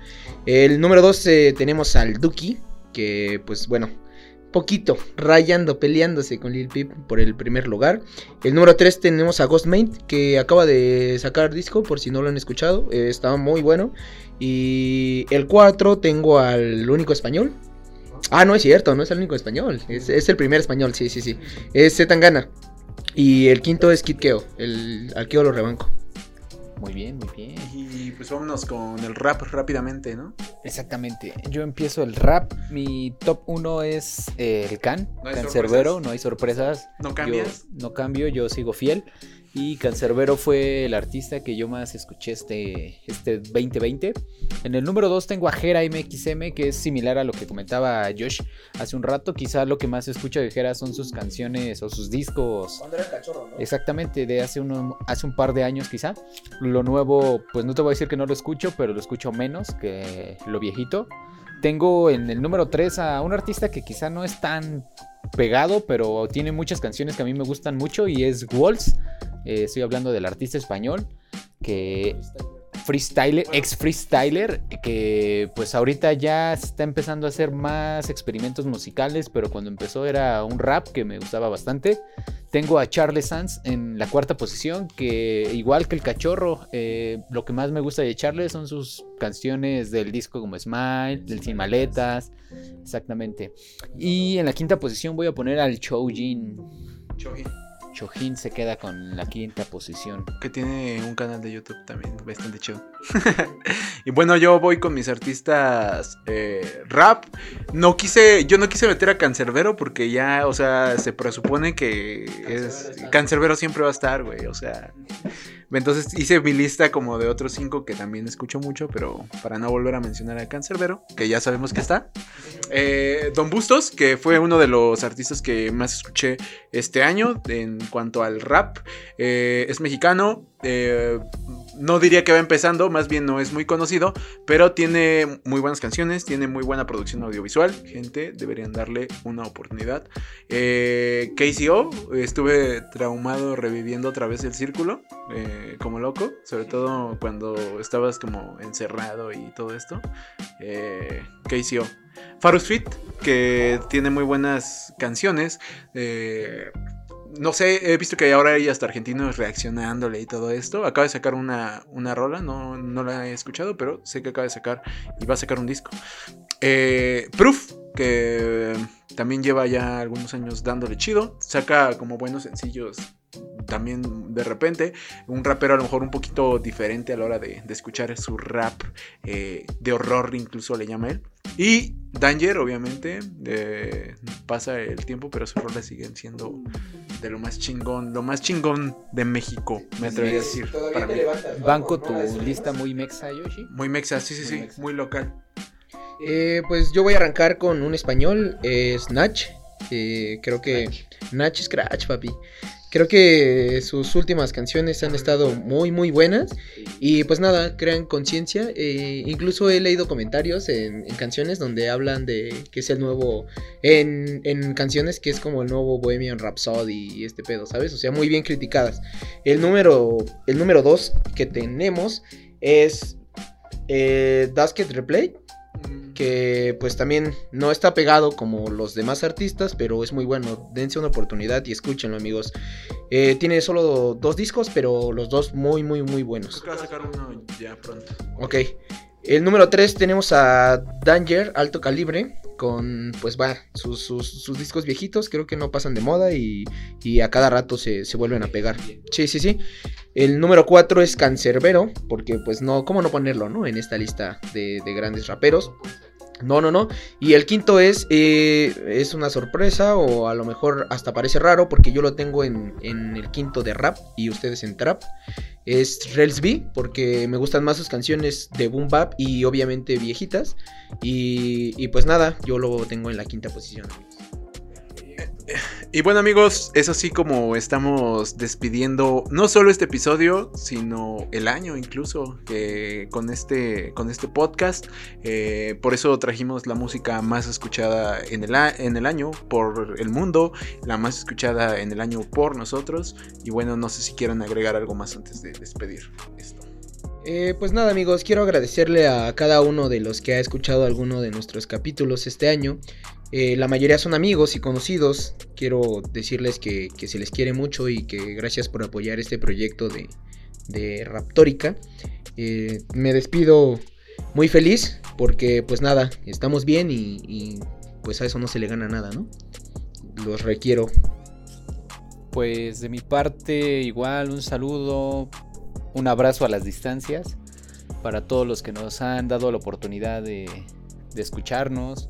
El número 2 tenemos al Duki, que pues bueno, poquito, rayando, peleándose con Lil Peep por el primer lugar. El número 3 tenemos a Ghostmate, que acaba de sacar disco, por si no lo han escuchado. eh, está muy bueno. Y el 4 tengo al único español. Ah, no es cierto, no es el único español. Es, es el primer español, sí, sí, sí. Es Zetangana. Y el quinto es Kid Keo. El, al Keo lo rebanco. Muy bien, muy bien. Y pues vámonos con el rap rápidamente, ¿no? Exactamente. Yo empiezo el rap. Mi top 1 es eh, el Can. No hay Cancerbero, sorpresas. no hay sorpresas. ¿No cambias? Yo no cambio, yo sigo fiel. Y Cancerbero fue el artista que yo más escuché este, este 2020. En el número 2 tengo a Jera MXM, que es similar a lo que comentaba Josh hace un rato. Quizá lo que más escucho de Jera son sus canciones o sus discos. Cuando era cachorro, ¿no? Exactamente, de hace, uno, hace un par de años quizá. Lo nuevo, pues no te voy a decir que no lo escucho, pero lo escucho menos que lo viejito. Tengo en el número 3 a un artista que quizá no es tan pegado, pero tiene muchas canciones que a mí me gustan mucho y es Walls. Eh, estoy hablando del artista español que freestyler, ex freestyler, que pues ahorita ya está empezando a hacer más experimentos musicales, pero cuando empezó era un rap que me gustaba bastante. Tengo a Charles Sanz en la cuarta posición, que igual que el cachorro, eh, lo que más me gusta de Charles son sus canciones del disco como Smile, del Sin Maletas, exactamente. Y en la quinta posición voy a poner al Choujin. Chojin, Chojin se queda con la quinta posición. que tiene un canal de YouTube también bastante chido. y bueno, yo voy con mis artistas eh, rap. No quise, yo no quise meter a Cancerbero porque ya, o sea, se presupone que es Cancerbero siempre va a estar, güey. O sea, entonces hice mi lista como de otros cinco que también escucho mucho, pero para no volver a mencionar a Cancerbero, que ya sabemos que está. Eh, Don Bustos, que fue uno de los artistas que más escuché este año en cuanto al rap. Eh, es mexicano. Eh, no diría que va empezando, más bien no es muy conocido, pero tiene muy buenas canciones, tiene muy buena producción audiovisual. Gente, deberían darle una oportunidad. Eh, KCO, estuve traumado reviviendo otra vez el círculo, eh, como loco, sobre todo cuando estabas como encerrado y todo esto. Eh, KCO. Farus Fit, que tiene muy buenas canciones. eh, no sé, he visto que ahora hay hasta argentinos reaccionándole y todo esto. Acaba de sacar una, una rola, no, no la he escuchado, pero sé que acaba de sacar y va a sacar un disco. Eh, Proof, que también lleva ya algunos años dándole chido. Saca como buenos sencillos también de repente. Un rapero a lo mejor un poquito diferente a la hora de, de escuchar su rap eh, de horror, incluso le llama él. Y Danger, obviamente, eh, pasa el tiempo, pero sus rolas siguen siendo de lo más chingón, lo más chingón de México, me atrevería a decir. Para mí. Banco tu lista muy mexa, Yoshi. Muy mexa, sí, sí, Muy sí, mexa. muy local. Eh, pues yo voy a arrancar con un español, eh, Snatch. eh, creo que Natch Scratch, papi. Creo que sus últimas canciones han estado muy, muy buenas. Y pues nada, crean conciencia. eh, incluso he leído comentarios en, en canciones donde hablan de que es el nuevo. En, canciones que es como el nuevo Bohemian Rhapsody y este pedo, ¿sabes? O sea, muy bien criticadas. El número, el número 2 que tenemos es eh, Replay que pues también no está pegado como los demás artistas, pero es muy bueno. Dense una oportunidad y escúchenlo, amigos. Eh, tiene solo dos discos, pero los dos muy, muy, muy buenos. Creo que va a sacar uno ya pronto. Ok. El número 3 tenemos a Danger, alto calibre, con pues va, sus, sus- discos viejitos, creo que no pasan de moda y, y a cada rato se, se vuelven a pegar. Sí, sí, sí. El número 4 es Cancerbero, porque pues no, ¿cómo no ponerlo, no? En esta lista de grandes raperos. No, no, no. Y el quinto es, eh, es una sorpresa o a lo mejor hasta parece raro porque yo lo tengo en, en el quinto de rap y ustedes en trap. Es Rels B porque me gustan más sus canciones de boom bap y obviamente viejitas. Y, y pues nada, yo lo tengo en la quinta posición. Y bueno amigos, es así como estamos despidiendo no solo este episodio, sino el año incluso con, este, con este podcast. Eh, por eso trajimos la música más escuchada en el, en el año por el mundo, la más escuchada en el año por nosotros. Y bueno, no sé si quieran agregar algo más antes de despedir esto. Eh, pues nada amigos, quiero agradecerle a cada uno de los que ha escuchado alguno de nuestros capítulos este año. Eh, la mayoría son amigos y conocidos. Quiero decirles que, que, se les quiere mucho y que gracias por apoyar este proyecto de, de Raptórica. Eh, me despido muy feliz porque pues nada, estamos bien y, y, pues a eso no se le gana nada, ¿no? Los requiero. Pues de mi parte igual un saludo, un abrazo a las distancias para todos los que nos han dado la oportunidad de, de escucharnos,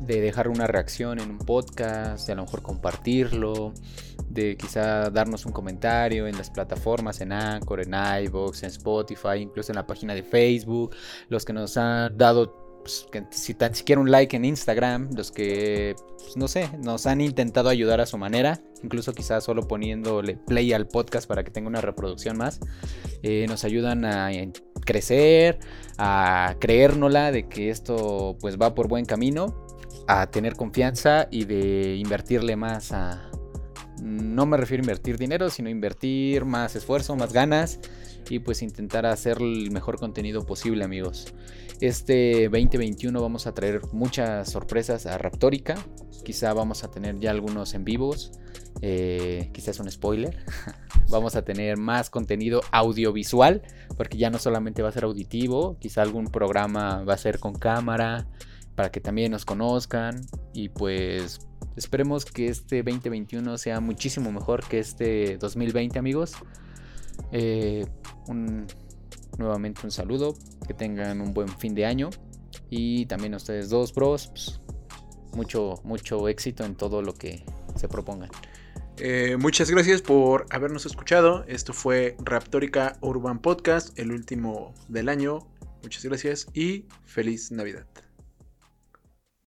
de dejar una reacción en un podcast, de a lo mejor compartirlo, de quizá darnos un comentario en las plataformas, en Anchor, en iVoox, en Spotify, incluso en la página de Facebook, los que nos han dado pues, que, si tan siquiera un like en Instagram, los que, pues, no sé, nos han intentado ayudar a su manera, incluso quizás solo poniéndole play al podcast para que tenga una reproducción más, eh, nos ayudan a crecer, a creérnosla de que esto pues va por buen camino, a tener confianza y de invertirle más a, no me refiero a invertir dinero, sino invertir más esfuerzo, más ganas y pues intentar hacer el mejor contenido posible, amigos. Este 2021 vamos a traer muchas sorpresas a Raptórica. Quizá vamos a tener ya algunos en vivos. Eh, quizás un spoiler. vamos a tener más contenido audiovisual, porque ya no solamente va a ser auditivo, quizá algún programa va a ser con cámara, para que también nos conozcan y pues Esperemos que este 2021 sea muchísimo mejor que este 2020, amigos. Eh, nuevamente un saludo, que tengan un buen fin de año y también a ustedes dos, bros, pues, mucho, mucho éxito en todo lo que se propongan. Eh, muchas gracias por habernos escuchado. Esto fue Raptórica Urban Podcast, el último del año. Muchas gracias y feliz Navidad.